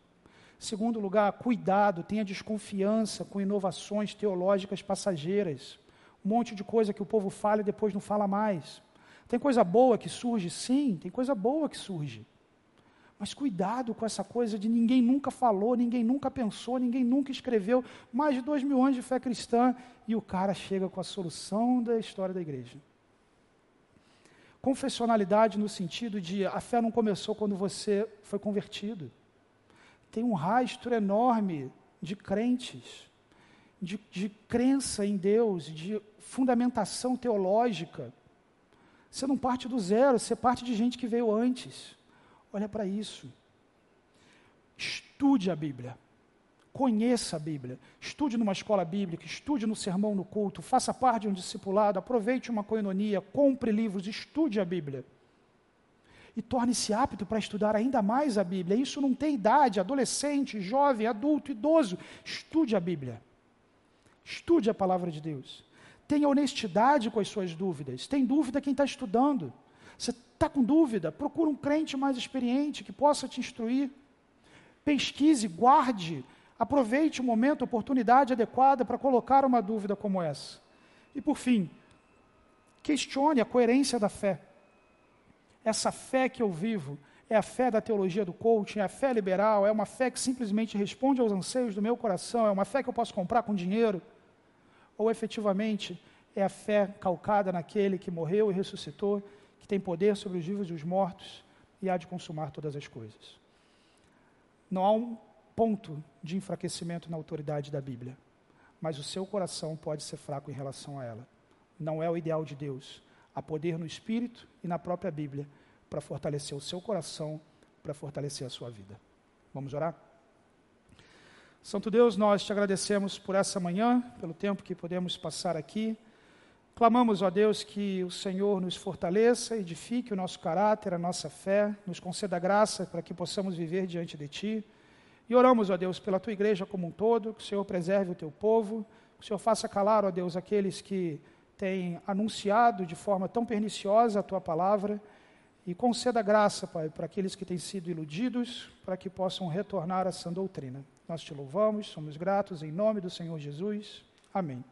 Segundo lugar, cuidado, tenha desconfiança com inovações teológicas passageiras. Um monte de coisa que o povo fala e depois não fala mais. Tem coisa boa que surge? Sim, tem coisa boa que surge. Mas cuidado com essa coisa de ninguém nunca falou, ninguém nunca pensou, ninguém nunca escreveu. Mais de dois mil anos de fé cristã e o cara chega com a solução da história da igreja. Confessionalidade no sentido de a fé não começou quando você foi convertido. Tem um rastro enorme de crentes, de, de crença em Deus, de fundamentação teológica. Você não parte do zero, você parte de gente que veio antes. Olha para isso. Estude a Bíblia. Conheça a Bíblia. Estude numa escola bíblica, estude no sermão no culto, faça parte de um discipulado, aproveite uma coinonia, compre livros, estude a Bíblia. E torne-se apto para estudar ainda mais a Bíblia. Isso não tem idade, adolescente, jovem, adulto, idoso. Estude a Bíblia. Estude a palavra de Deus. Tenha honestidade com as suas dúvidas. Tem dúvida quem está estudando. Você está com dúvida? Procura um crente mais experiente que possa te instruir. Pesquise, guarde, aproveite o momento, a oportunidade adequada para colocar uma dúvida como essa. E por fim, questione a coerência da fé. Essa fé que eu vivo é a fé da teologia do coaching, é a fé liberal, é uma fé que simplesmente responde aos anseios do meu coração, é uma fé que eu posso comprar com dinheiro, ou efetivamente é a fé calcada naquele que morreu e ressuscitou que tem poder sobre os vivos e os mortos e há de consumar todas as coisas. Não há um ponto de enfraquecimento na autoridade da Bíblia, mas o seu coração pode ser fraco em relação a ela. Não é o ideal de Deus. Há poder no Espírito e na própria Bíblia para fortalecer o seu coração, para fortalecer a sua vida. Vamos orar? Santo Deus, nós te agradecemos por essa manhã, pelo tempo que podemos passar aqui. Clamamos, ó Deus, que o Senhor nos fortaleça, edifique o nosso caráter, a nossa fé, nos conceda graça para que possamos viver diante de Ti. E oramos, ó Deus, pela Tua igreja como um todo, que o Senhor preserve o Teu povo, o Senhor faça calar, ó Deus, aqueles que têm anunciado de forma tão perniciosa a tua palavra e conceda graça, Pai, para aqueles que têm sido iludidos, para que possam retornar à sã doutrina. Nós te louvamos, somos gratos em nome do Senhor Jesus. Amém.